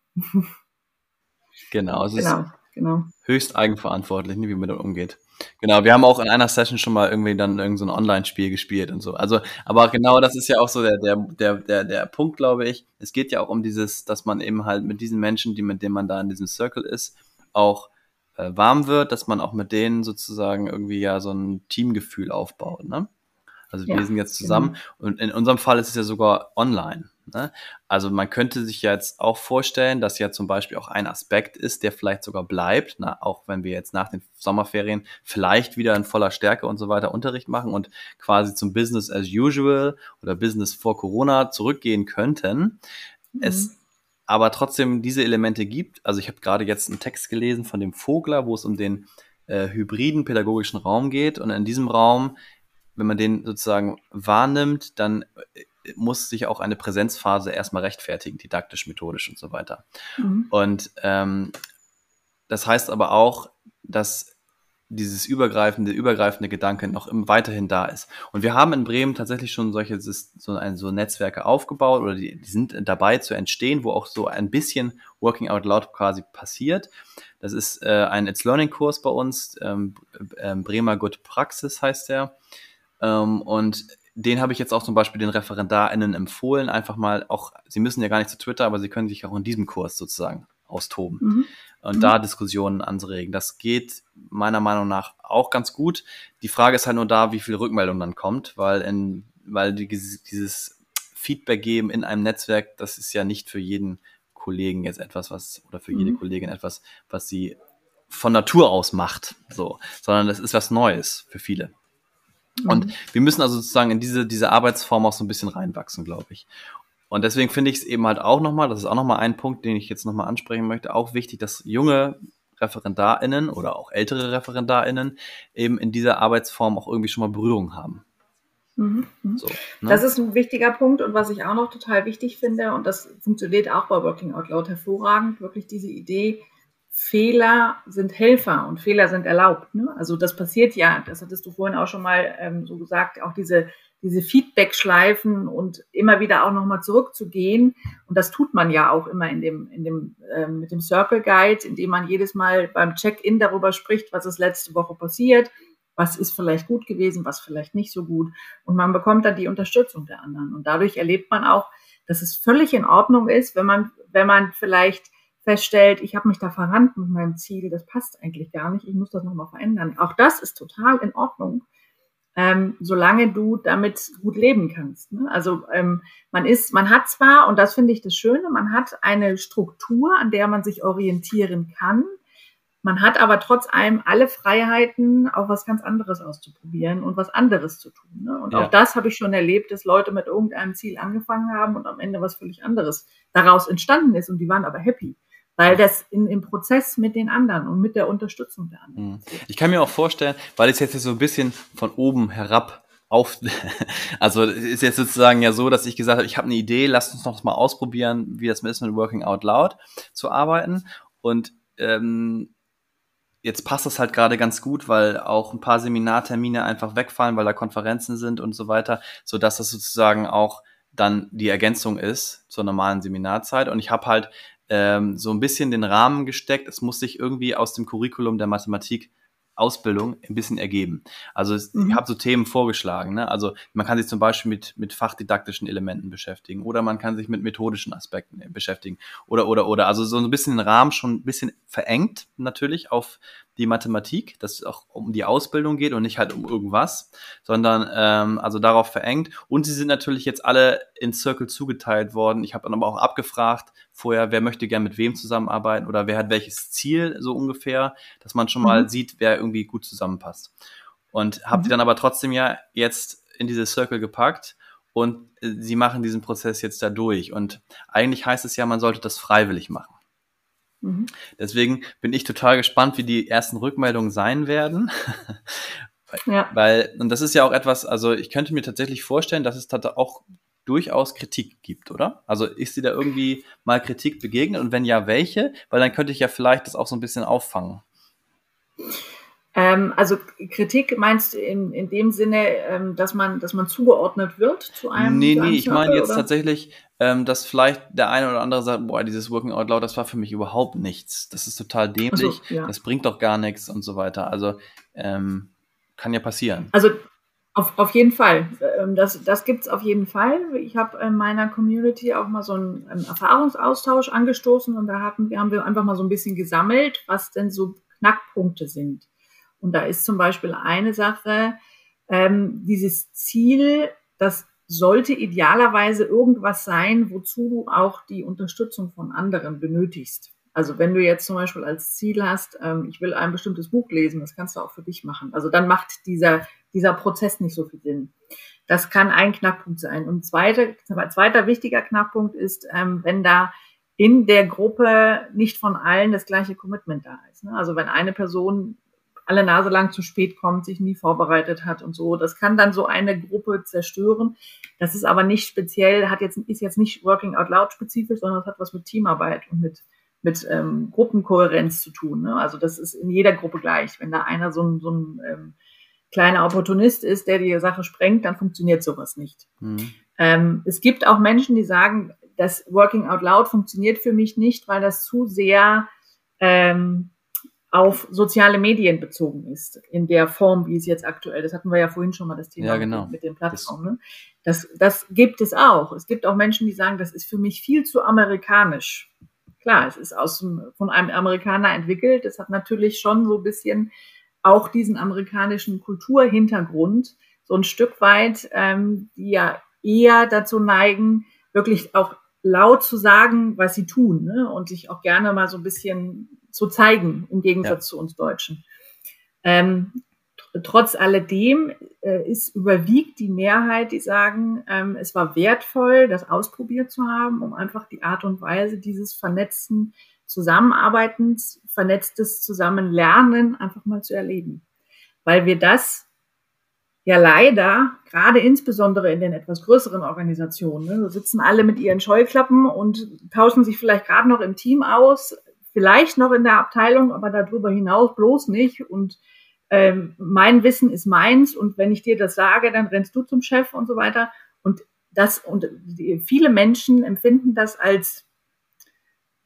Genau, es genau, ist genau. höchst eigenverantwortlich, ne, wie man damit umgeht. Genau, wir haben auch in einer Session schon mal irgendwie dann irgendein so Online-Spiel gespielt und so. Also, aber genau das ist ja auch so der, der, der, der, der Punkt, glaube ich. Es geht ja auch um dieses, dass man eben halt mit diesen Menschen, die mit denen man da in diesem Circle ist, auch äh, warm wird, dass man auch mit denen sozusagen irgendwie ja so ein Teamgefühl aufbaut. Ne? Also ja, wir sind jetzt zusammen genau. und in unserem Fall ist es ja sogar online. Ne? Also man könnte sich jetzt auch vorstellen, dass ja zum Beispiel auch ein Aspekt ist, der vielleicht sogar bleibt, na, auch wenn wir jetzt nach den Sommerferien vielleicht wieder in voller Stärke und so weiter Unterricht machen und quasi zum Business as usual oder Business vor Corona zurückgehen könnten. Mhm. Es aber trotzdem diese Elemente gibt. Also ich habe gerade jetzt einen Text gelesen von dem Vogler, wo es um den äh, hybriden pädagogischen Raum geht. Und in diesem Raum, wenn man den sozusagen wahrnimmt, dann äh, muss sich auch eine Präsenzphase erstmal rechtfertigen, didaktisch, methodisch und so weiter. Mhm. Und ähm, das heißt aber auch, dass dieses übergreifende, übergreifende Gedanke noch im, weiterhin da ist. Und wir haben in Bremen tatsächlich schon solche so, ein, so Netzwerke aufgebaut oder die, die sind dabei zu entstehen, wo auch so ein bisschen Working Out Loud quasi passiert. Das ist äh, ein It's Learning Kurs bei uns, ähm, äh, Bremer Good Praxis heißt der. Ähm, und den habe ich jetzt auch zum Beispiel den ReferendarInnen empfohlen, einfach mal auch, sie müssen ja gar nicht zu Twitter, aber sie können sich auch in diesem Kurs sozusagen austoben. Mhm und mhm. da Diskussionen anzuregen. Das geht meiner Meinung nach auch ganz gut. Die Frage ist halt nur da, wie viel Rückmeldung dann kommt, weil in, weil die, dieses Feedback geben in einem Netzwerk, das ist ja nicht für jeden Kollegen jetzt etwas, was, oder für mhm. jede Kollegin etwas, was sie von Natur aus macht, so, sondern das ist was Neues für viele. Und mhm. wir müssen also sozusagen in diese, diese Arbeitsform auch so ein bisschen reinwachsen, glaube ich. Und deswegen finde ich es eben halt auch nochmal, das ist auch nochmal ein Punkt, den ich jetzt nochmal ansprechen möchte, auch wichtig, dass junge ReferendarInnen oder auch ältere ReferendarInnen eben in dieser Arbeitsform auch irgendwie schon mal Berührung haben. Mhm, mhm. So, ne? Das ist ein wichtiger Punkt und was ich auch noch total wichtig finde, und das funktioniert auch bei Working Out Loud hervorragend, wirklich diese Idee, Fehler sind Helfer und Fehler sind erlaubt. Ne? Also das passiert ja, das hattest du vorhin auch schon mal ähm, so gesagt, auch diese diese Feedback-Schleifen und immer wieder auch nochmal zurückzugehen. Und das tut man ja auch immer in dem, in dem, äh, mit dem Circle Guide, indem man jedes Mal beim Check-in darüber spricht, was ist letzte Woche passiert, was ist vielleicht gut gewesen, was vielleicht nicht so gut. Und man bekommt dann die Unterstützung der anderen. Und dadurch erlebt man auch, dass es völlig in Ordnung ist, wenn man, wenn man vielleicht feststellt, ich habe mich da verrannt mit meinem Ziel, das passt eigentlich gar nicht, ich muss das nochmal verändern. Auch das ist total in Ordnung ähm, solange du damit gut leben kannst. Ne? Also ähm, man ist, man hat zwar, und das finde ich das Schöne, man hat eine Struktur, an der man sich orientieren kann. Man hat aber trotz allem alle Freiheiten, auch was ganz anderes auszuprobieren und was anderes zu tun. Ne? Und ja. auch das habe ich schon erlebt, dass Leute mit irgendeinem Ziel angefangen haben und am Ende was völlig anderes daraus entstanden ist und die waren aber happy weil das in, im Prozess mit den anderen und mit der Unterstützung der anderen. Mhm. Ich kann mir auch vorstellen, weil es jetzt so ein bisschen von oben herab auf, [LAUGHS] also ist jetzt sozusagen ja so, dass ich gesagt habe, ich habe eine Idee, lasst uns noch mal ausprobieren, wie das ist mit Working Out Loud zu arbeiten. Und ähm, jetzt passt das halt gerade ganz gut, weil auch ein paar Seminartermine einfach wegfallen, weil da Konferenzen sind und so weiter, so dass das sozusagen auch dann die Ergänzung ist zur normalen Seminarzeit. Und ich habe halt ähm, so ein bisschen den Rahmen gesteckt. Es muss sich irgendwie aus dem Curriculum der Mathematik Ausbildung ein bisschen ergeben. Also mhm. ich habe so Themen vorgeschlagen. Ne? Also man kann sich zum Beispiel mit, mit fachdidaktischen Elementen beschäftigen oder man kann sich mit methodischen Aspekten beschäftigen oder oder oder. Also so ein bisschen den Rahmen schon ein bisschen verengt natürlich auf die Mathematik, dass es auch um die Ausbildung geht und nicht halt um irgendwas, sondern ähm, also darauf verengt. Und sie sind natürlich jetzt alle in Circle zugeteilt worden. Ich habe dann aber auch abgefragt vorher, wer möchte gern mit wem zusammenarbeiten oder wer hat welches Ziel so ungefähr, dass man schon mal mhm. sieht, wer irgendwie gut zusammenpasst. Und habe mhm. die dann aber trotzdem ja jetzt in diese Circle gepackt und äh, sie machen diesen Prozess jetzt da durch. Und eigentlich heißt es ja, man sollte das freiwillig machen. Mhm. Deswegen bin ich total gespannt, wie die ersten Rückmeldungen sein werden. ja. Weil, und das ist ja auch etwas, also ich könnte mir tatsächlich vorstellen, dass es auch durchaus Kritik gibt, oder? Also ist dir da irgendwie mal Kritik begegnet und wenn ja, welche? Weil dann könnte ich ja vielleicht das auch so ein bisschen auffangen. Ähm, also Kritik meinst du in, in dem Sinne, ähm, dass man, dass man zugeordnet wird zu einem? Nee, zu einem nee, ich meine jetzt oder? tatsächlich, ähm, dass vielleicht der eine oder andere sagt, boah, dieses Working Out Loud, das war für mich überhaupt nichts. Das ist total dämlich, so, ja. das bringt doch gar nichts und so weiter. Also ähm, kann ja passieren. Also auf, auf jeden Fall. Ähm, das, das gibt es auf jeden Fall. Ich habe in meiner Community auch mal so einen, einen Erfahrungsaustausch angestoßen und da hatten, haben wir einfach mal so ein bisschen gesammelt, was denn so Knackpunkte sind. Und da ist zum Beispiel eine Sache, ähm, dieses Ziel, das sollte idealerweise irgendwas sein, wozu du auch die Unterstützung von anderen benötigst. Also wenn du jetzt zum Beispiel als Ziel hast, ähm, ich will ein bestimmtes Buch lesen, das kannst du auch für dich machen. Also dann macht dieser, dieser Prozess nicht so viel Sinn. Das kann ein Knackpunkt sein. Und zweiter, zweiter wichtiger Knackpunkt ist, ähm, wenn da in der Gruppe nicht von allen das gleiche Commitment da ist. Ne? Also wenn eine Person alle Nase lang zu spät kommt, sich nie vorbereitet hat und so. Das kann dann so eine Gruppe zerstören. Das ist aber nicht speziell, hat jetzt, ist jetzt nicht Working Out Loud spezifisch, sondern es hat was mit Teamarbeit und mit, mit ähm, Gruppenkohärenz zu tun. Ne? Also das ist in jeder Gruppe gleich. Wenn da einer so ein, so ein ähm, kleiner Opportunist ist, der die Sache sprengt, dann funktioniert sowas nicht. Mhm. Ähm, es gibt auch Menschen, die sagen, das Working Out Loud funktioniert für mich nicht, weil das zu sehr ähm, auf soziale Medien bezogen ist, in der Form, wie es jetzt aktuell, das hatten wir ja vorhin schon mal das Thema ja, genau. mit, mit den Plattformen. Ne? Das, das gibt es auch. Es gibt auch Menschen, die sagen, das ist für mich viel zu amerikanisch. Klar, es ist aus, von einem Amerikaner entwickelt. Es hat natürlich schon so ein bisschen auch diesen amerikanischen Kulturhintergrund, so ein Stück weit, ähm, die ja eher dazu neigen, wirklich auch laut zu sagen, was sie tun ne? und sich auch gerne mal so ein bisschen zu zeigen, im Gegensatz ja. zu uns Deutschen. Ähm, trotz alledem äh, ist überwiegt die Mehrheit, die sagen, ähm, es war wertvoll, das ausprobiert zu haben, um einfach die Art und Weise dieses vernetzten Zusammenarbeitens, vernetztes Zusammenlernen einfach mal zu erleben. Weil wir das ja leider, gerade insbesondere in den etwas größeren Organisationen, ne, sitzen alle mit ihren Scheuklappen und tauschen sich vielleicht gerade noch im Team aus, vielleicht noch in der Abteilung, aber darüber hinaus bloß nicht. Und ähm, mein Wissen ist meins und wenn ich dir das sage, dann rennst du zum Chef und so weiter. Und das und viele Menschen empfinden das als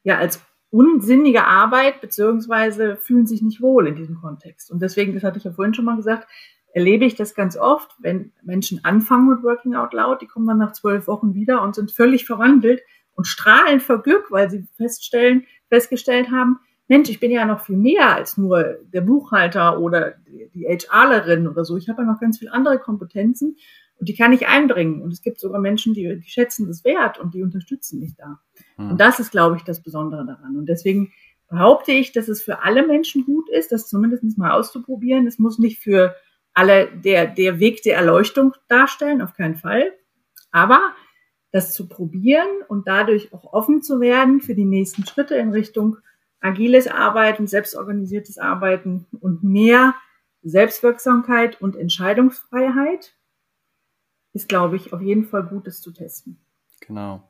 ja als unsinnige Arbeit beziehungsweise fühlen sich nicht wohl in diesem Kontext. Und deswegen, das hatte ich ja vorhin schon mal gesagt, erlebe ich das ganz oft, wenn Menschen anfangen mit Working Out Loud, die kommen dann nach zwölf Wochen wieder und sind völlig verwandelt und strahlen vor Glück, weil sie feststellen, festgestellt haben, Mensch, ich bin ja noch viel mehr als nur der Buchhalter oder die HRlerin oder so. Ich habe ja noch ganz viele andere Kompetenzen und die kann ich einbringen. Und es gibt sogar Menschen, die, die schätzen das wert und die unterstützen mich da. Hm. Und das ist, glaube ich, das Besondere daran. Und deswegen behaupte ich, dass es für alle Menschen gut ist, das zumindest mal auszuprobieren. Es muss nicht für alle der, der Weg der Erleuchtung darstellen, auf keinen Fall. Aber das zu probieren und dadurch auch offen zu werden für die nächsten Schritte in Richtung agiles Arbeiten, selbstorganisiertes Arbeiten und mehr Selbstwirksamkeit und Entscheidungsfreiheit. ist, glaube ich, auf jeden Fall gut, das zu testen. Genau.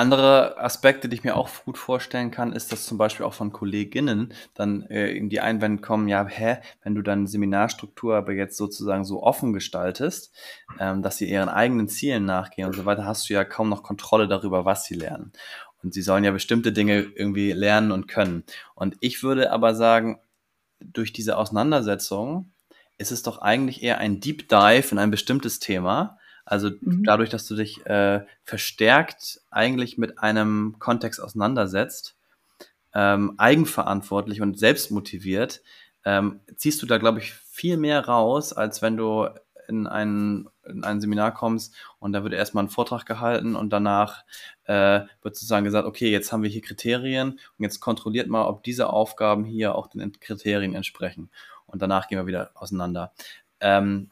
Andere Aspekte, die ich mir auch gut vorstellen kann, ist, dass zum Beispiel auch von Kolleginnen dann äh, in die Einwände kommen, ja, hä, wenn du dann Seminarstruktur aber jetzt sozusagen so offen gestaltest, ähm, dass sie ihren eigenen Zielen nachgehen und so weiter, hast du ja kaum noch Kontrolle darüber, was sie lernen. Und sie sollen ja bestimmte Dinge irgendwie lernen und können. Und ich würde aber sagen, durch diese Auseinandersetzung ist es doch eigentlich eher ein Deep Dive in ein bestimmtes Thema, also mhm. dadurch, dass du dich äh, verstärkt eigentlich mit einem Kontext auseinandersetzt, ähm, eigenverantwortlich und selbstmotiviert, ähm, ziehst du da, glaube ich, viel mehr raus, als wenn du in ein, in ein Seminar kommst und da wird erstmal ein Vortrag gehalten und danach äh, wird sozusagen gesagt, okay, jetzt haben wir hier Kriterien und jetzt kontrolliert mal, ob diese Aufgaben hier auch den Kriterien entsprechen. Und danach gehen wir wieder auseinander. Ähm,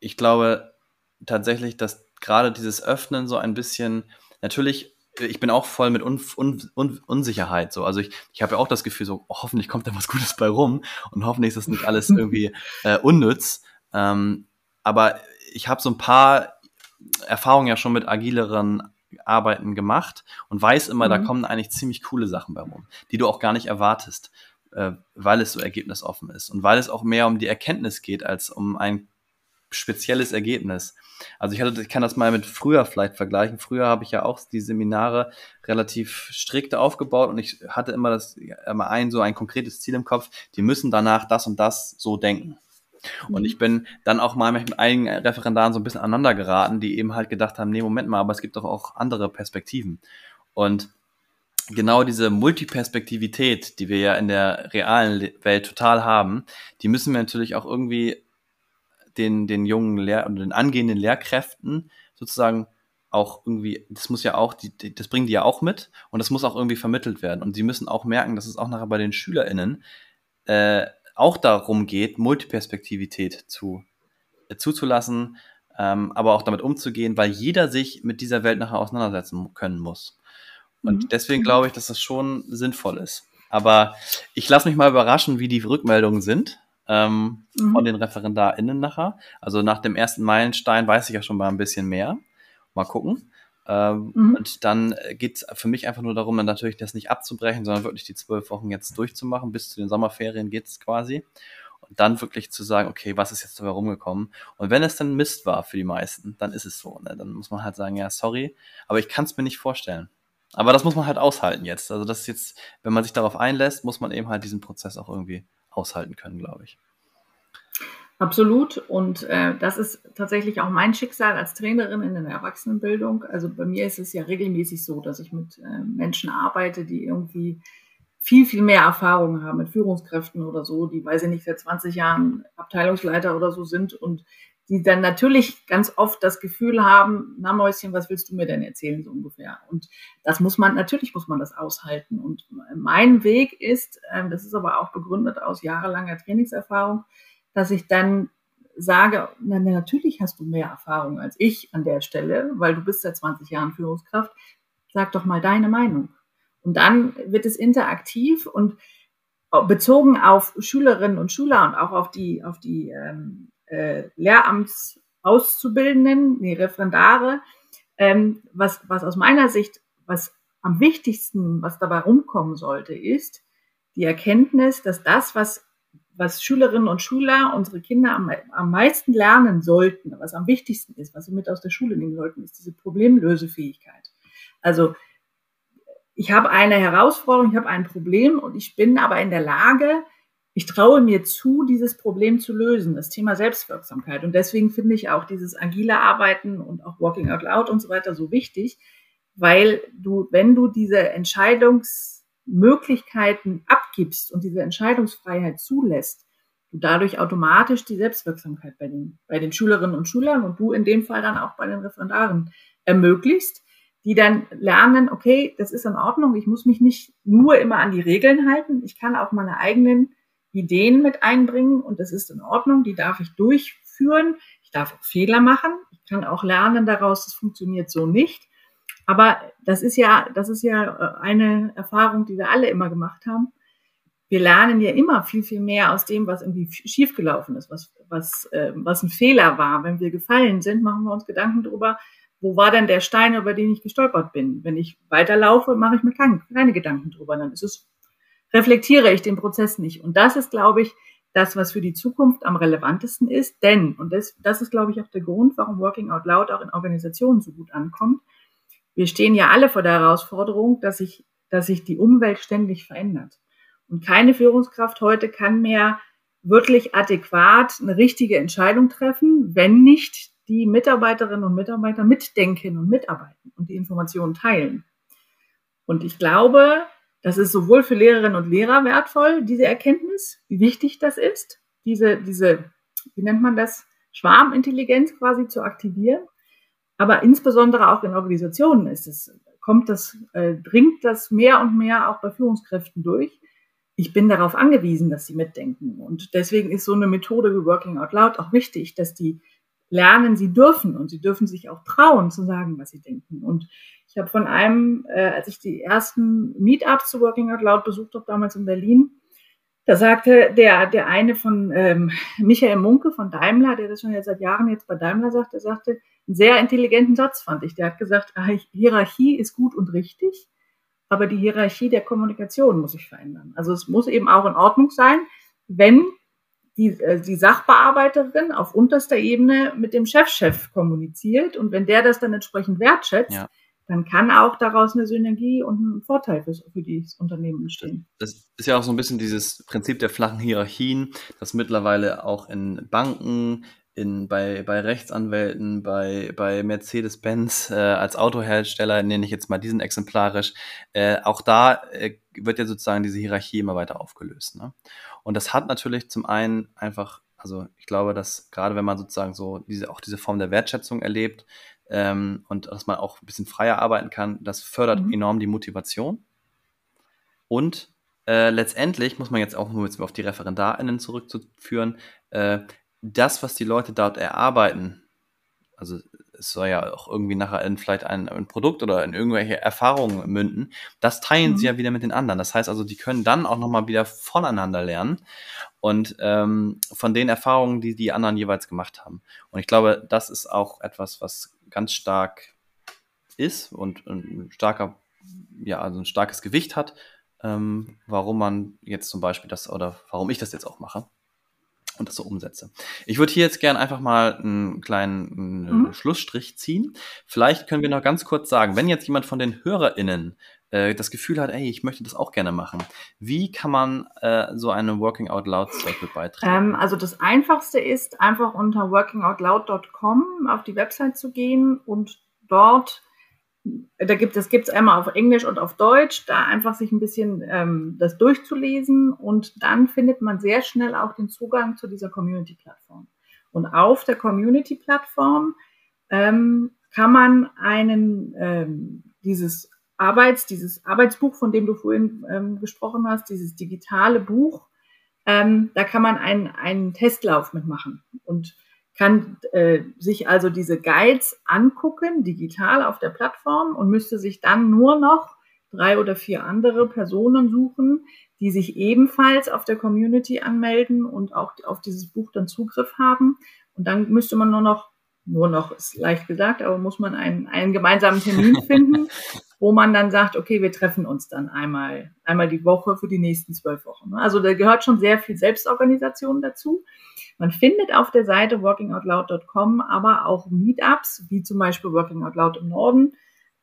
ich glaube, tatsächlich, dass gerade dieses Öffnen so ein bisschen, natürlich, ich bin auch voll mit Un Un Un Unsicherheit so. Also ich, ich habe ja auch das Gefühl, so oh, hoffentlich kommt da was Gutes bei rum und hoffentlich ist das nicht alles [LAUGHS] irgendwie äh, unnütz. Ähm, aber ich habe so ein paar Erfahrungen ja schon mit agileren Arbeiten gemacht und weiß immer, mhm. da kommen eigentlich ziemlich coole Sachen bei rum, die du auch gar nicht erwartest, äh, weil es so ergebnisoffen ist und weil es auch mehr um die Erkenntnis geht als um ein spezielles Ergebnis. Also ich, hatte, ich kann das mal mit früher vielleicht vergleichen. Früher habe ich ja auch die Seminare relativ strikt aufgebaut und ich hatte immer das immer ein so ein konkretes Ziel im Kopf. Die müssen danach das und das so denken. Und ich bin dann auch mal mit einigen Referendaren so ein bisschen aneinander geraten, die eben halt gedacht haben, nee, Moment mal, aber es gibt doch auch andere Perspektiven. Und genau diese Multiperspektivität, die wir ja in der realen Welt total haben, die müssen wir natürlich auch irgendwie den, den jungen Lehr und den angehenden Lehrkräften sozusagen auch irgendwie, das muss ja auch, die, die, das bringen die ja auch mit und das muss auch irgendwie vermittelt werden. Und sie müssen auch merken, dass es auch nachher bei den SchülerInnen äh, auch darum geht, Multiperspektivität zu, äh, zuzulassen, ähm, aber auch damit umzugehen, weil jeder sich mit dieser Welt nachher auseinandersetzen können muss. Und mhm. deswegen glaube ich, dass das schon sinnvoll ist. Aber ich lasse mich mal überraschen, wie die Rückmeldungen sind ähm, mhm. von den ReferendarInnen nachher. Also nach dem ersten Meilenstein weiß ich ja schon mal ein bisschen mehr. Mal gucken. Ähm, mhm. Und dann geht es für mich einfach nur darum, dann natürlich das nicht abzubrechen, sondern wirklich die zwölf Wochen jetzt durchzumachen. Bis zu den Sommerferien geht es quasi. Und dann wirklich zu sagen, okay, was ist jetzt dabei rumgekommen? Und wenn es dann Mist war für die meisten, dann ist es so. Ne? Dann muss man halt sagen, ja, sorry, aber ich kann es mir nicht vorstellen. Aber das muss man halt aushalten jetzt. Also das ist jetzt, wenn man sich darauf einlässt, muss man eben halt diesen Prozess auch irgendwie aushalten können, glaube ich. Absolut. Und äh, das ist tatsächlich auch mein Schicksal als Trainerin in der Erwachsenenbildung. Also bei mir ist es ja regelmäßig so, dass ich mit äh, Menschen arbeite, die irgendwie viel, viel mehr Erfahrung haben mit Führungskräften oder so, die, weiß ich nicht, seit 20 Jahren Abteilungsleiter oder so sind und die dann natürlich ganz oft das Gefühl haben, na Mäuschen, was willst du mir denn erzählen, so ungefähr. Und das muss man, natürlich muss man das aushalten. Und mein Weg ist, ähm, das ist aber auch begründet aus jahrelanger Trainingserfahrung, dass ich dann sage, na, natürlich hast du mehr Erfahrung als ich an der Stelle, weil du bist seit 20 Jahren Führungskraft. Sag doch mal deine Meinung. Und dann wird es interaktiv und bezogen auf Schülerinnen und Schüler und auch auf die, auf die ähm, äh, Lehramtsauszubildenden, die Referendare, ähm, was, was aus meiner Sicht, was am wichtigsten, was dabei rumkommen sollte, ist die Erkenntnis, dass das, was, was Schülerinnen und Schüler, unsere Kinder am, am meisten lernen sollten, was am wichtigsten ist, was sie mit aus der Schule nehmen sollten, ist diese Problemlösefähigkeit. Also ich habe eine Herausforderung, ich habe ein Problem und ich bin aber in der Lage, ich traue mir zu, dieses Problem zu lösen, das Thema Selbstwirksamkeit. Und deswegen finde ich auch dieses agile Arbeiten und auch Walking Out Loud und so weiter so wichtig, weil du, wenn du diese Entscheidungsmöglichkeiten abgibst und diese Entscheidungsfreiheit zulässt, du dadurch automatisch die Selbstwirksamkeit bei den, bei den Schülerinnen und Schülern und du in dem Fall dann auch bei den Referendaren ermöglicht, die dann lernen, okay, das ist in Ordnung, ich muss mich nicht nur immer an die Regeln halten, ich kann auch meine eigenen Ideen mit einbringen und das ist in Ordnung, die darf ich durchführen. Ich darf auch Fehler machen. Ich kann auch lernen daraus, das funktioniert so nicht. Aber das ist ja, das ist ja äh, eine Erfahrung, die wir alle immer gemacht haben. wir lernen ja immer viel, viel mehr aus dem, was irgendwie schiefgelaufen ist, was, was, äh, was ein Fehler war. Wenn wir gefallen sind, machen wir uns Gedanken darüber, wo war denn der Stein, über den ich gestolpert bin? Wenn ich weiterlaufe, mache ich mir keine, keine Gedanken drüber. Dann ist es, reflektiere ich den Prozess nicht. Und das ist, glaube ich, das, was für die Zukunft am relevantesten ist. Denn, und das, das ist, glaube ich, auch der Grund, warum Working Out Loud auch in Organisationen so gut ankommt. Wir stehen ja alle vor der Herausforderung, dass sich, dass sich die Umwelt ständig verändert. Und keine Führungskraft heute kann mehr wirklich adäquat eine richtige Entscheidung treffen, wenn nicht die Mitarbeiterinnen und Mitarbeiter mitdenken und mitarbeiten und die Informationen teilen. Und ich glaube, das ist sowohl für Lehrerinnen und Lehrer wertvoll, diese Erkenntnis, wie wichtig das ist, diese, diese, wie nennt man das, Schwarmintelligenz quasi zu aktivieren. Aber insbesondere auch in Organisationen ist es, kommt das, äh, dringt das mehr und mehr auch bei Führungskräften durch. Ich bin darauf angewiesen, dass sie mitdenken. Und deswegen ist so eine Methode wie Working Out Loud auch wichtig, dass die lernen, sie dürfen und sie dürfen sich auch trauen zu sagen, was sie denken. Und ich habe von einem, äh, als ich die ersten Meetups zu Working Out Loud besucht habe, damals in Berlin, da sagte der, der eine von ähm, Michael Munke von Daimler, der das schon jetzt seit Jahren jetzt bei Daimler sagt, der sagte, einen sehr intelligenten Satz fand ich. Der hat gesagt, ah, Hierarchie ist gut und richtig, aber die Hierarchie der Kommunikation muss sich verändern. Also es muss eben auch in Ordnung sein, wenn die, äh, die Sachbearbeiterin auf unterster Ebene mit dem Chefchef -Chef kommuniziert und wenn der das dann entsprechend wertschätzt, ja. dann kann auch daraus eine Synergie und ein Vorteil für, für das Unternehmen entstehen. Das ist ja auch so ein bisschen dieses Prinzip der flachen Hierarchien, das mittlerweile auch in Banken, in, bei, bei Rechtsanwälten, bei, bei Mercedes-Benz äh, als Autohersteller, nenne ich jetzt mal diesen exemplarisch, äh, auch da äh, wird ja sozusagen diese Hierarchie immer weiter aufgelöst. Ne? Und das hat natürlich zum einen einfach, also ich glaube, dass gerade wenn man sozusagen so diese, auch diese Form der Wertschätzung erlebt ähm, und dass man auch ein bisschen freier arbeiten kann, das fördert mhm. enorm die Motivation. Und äh, letztendlich muss man jetzt auch nur jetzt auf die ReferendarInnen zurückzuführen, äh, das, was die Leute dort erarbeiten, also es soll ja auch irgendwie nachher in vielleicht ein, ein Produkt oder in irgendwelche Erfahrungen münden, das teilen mhm. sie ja wieder mit den anderen. Das heißt also, die können dann auch nochmal wieder voneinander lernen und ähm, von den Erfahrungen, die die anderen jeweils gemacht haben. Und ich glaube, das ist auch etwas, was ganz stark ist und, ein starker, ja, also ein starkes Gewicht hat, ähm, warum man jetzt zum Beispiel das oder warum ich das jetzt auch mache und das so umsetze. Ich würde hier jetzt gerne einfach mal einen kleinen mhm. Schlussstrich ziehen. Vielleicht können wir noch ganz kurz sagen, wenn jetzt jemand von den HörerInnen äh, das Gefühl hat, ey, ich möchte das auch gerne machen, wie kann man äh, so eine Working Out Loud Circle beitreten? Ähm, also das Einfachste ist, einfach unter workingoutloud.com auf die Website zu gehen und dort da gibt es gibt's einmal auf Englisch und auf Deutsch, da einfach sich ein bisschen ähm, das durchzulesen und dann findet man sehr schnell auch den Zugang zu dieser Community-Plattform. Und auf der Community-Plattform ähm, kann man einen ähm, dieses Arbeits, dieses Arbeitsbuch, von dem du vorhin ähm, gesprochen hast, dieses digitale Buch, ähm, da kann man einen, einen Testlauf mitmachen und kann äh, sich also diese Guides angucken, digital auf der Plattform und müsste sich dann nur noch drei oder vier andere Personen suchen, die sich ebenfalls auf der Community anmelden und auch auf dieses Buch dann Zugriff haben. Und dann müsste man nur noch, nur noch ist leicht gesagt, aber muss man einen, einen gemeinsamen Termin [LAUGHS] finden, wo man dann sagt, okay, wir treffen uns dann einmal, einmal die Woche für die nächsten zwölf Wochen. Also da gehört schon sehr viel Selbstorganisation dazu. Man findet auf der Seite workingoutloud.com aber auch Meetups, wie zum Beispiel Working Out Loud im Norden,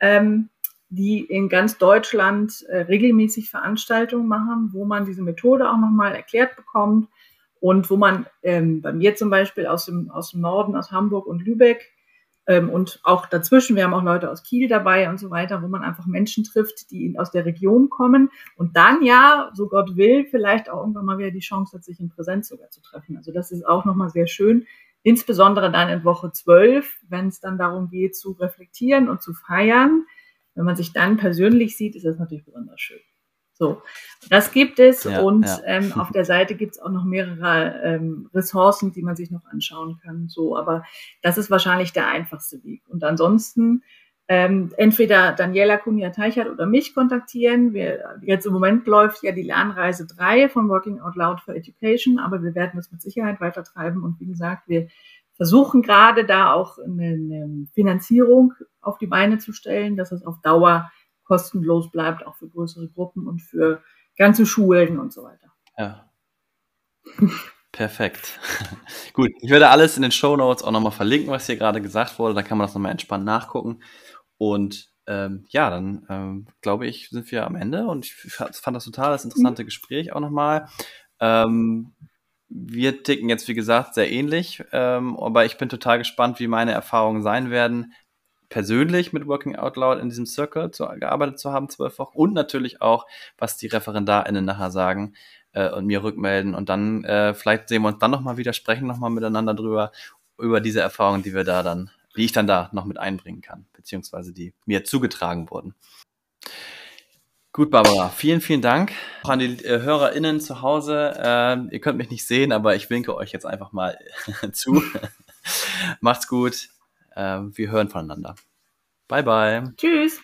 ähm, die in ganz Deutschland äh, regelmäßig Veranstaltungen machen, wo man diese Methode auch nochmal erklärt bekommt und wo man ähm, bei mir zum Beispiel aus dem, aus dem Norden, aus Hamburg und Lübeck, ähm, und auch dazwischen, wir haben auch Leute aus Kiel dabei und so weiter, wo man einfach Menschen trifft, die aus der Region kommen und dann ja, so Gott will, vielleicht auch irgendwann mal wieder die Chance hat, sich in Präsenz sogar zu treffen. Also das ist auch nochmal sehr schön, insbesondere dann in Woche zwölf, wenn es dann darum geht, zu reflektieren und zu feiern. Wenn man sich dann persönlich sieht, ist das natürlich besonders schön. So, das gibt es ja, und ja. Ähm, auf der Seite gibt es auch noch mehrere ähm, Ressourcen, die man sich noch anschauen kann. So, aber das ist wahrscheinlich der einfachste Weg. Und ansonsten ähm, entweder Daniela Kunja-Teichert oder mich kontaktieren. Wir, jetzt im Moment läuft ja die Lernreise 3 von Working Out Loud for Education, aber wir werden das mit Sicherheit weitertreiben. Und wie gesagt, wir versuchen gerade da auch eine, eine Finanzierung auf die Beine zu stellen, dass es auf Dauer kostenlos bleibt, auch für größere Gruppen und für ganze Schulen und so weiter. Ja. Perfekt. [LAUGHS] Gut, ich werde alles in den Show Notes auch nochmal verlinken, was hier gerade gesagt wurde. Da kann man das nochmal entspannt nachgucken. Und ähm, ja, dann ähm, glaube ich, sind wir am Ende und ich fand das total das interessante mhm. Gespräch auch nochmal. Ähm, wir ticken jetzt, wie gesagt, sehr ähnlich, ähm, aber ich bin total gespannt, wie meine Erfahrungen sein werden, persönlich mit Working Out Loud in diesem Circle zu, gearbeitet zu haben, zwölf Wochen und natürlich auch, was die ReferendarInnen nachher sagen äh, und mir rückmelden und dann äh, vielleicht sehen wir uns dann nochmal wieder, sprechen nochmal miteinander drüber, über diese Erfahrungen, die wir da dann die ich dann da noch mit einbringen kann, beziehungsweise die mir zugetragen wurden. Gut, Barbara, vielen, vielen Dank. Auch an die äh, HörerInnen zu Hause. Äh, ihr könnt mich nicht sehen, aber ich winke euch jetzt einfach mal [LAUGHS] zu. Macht's gut. Äh, wir hören voneinander. Bye, bye. Tschüss.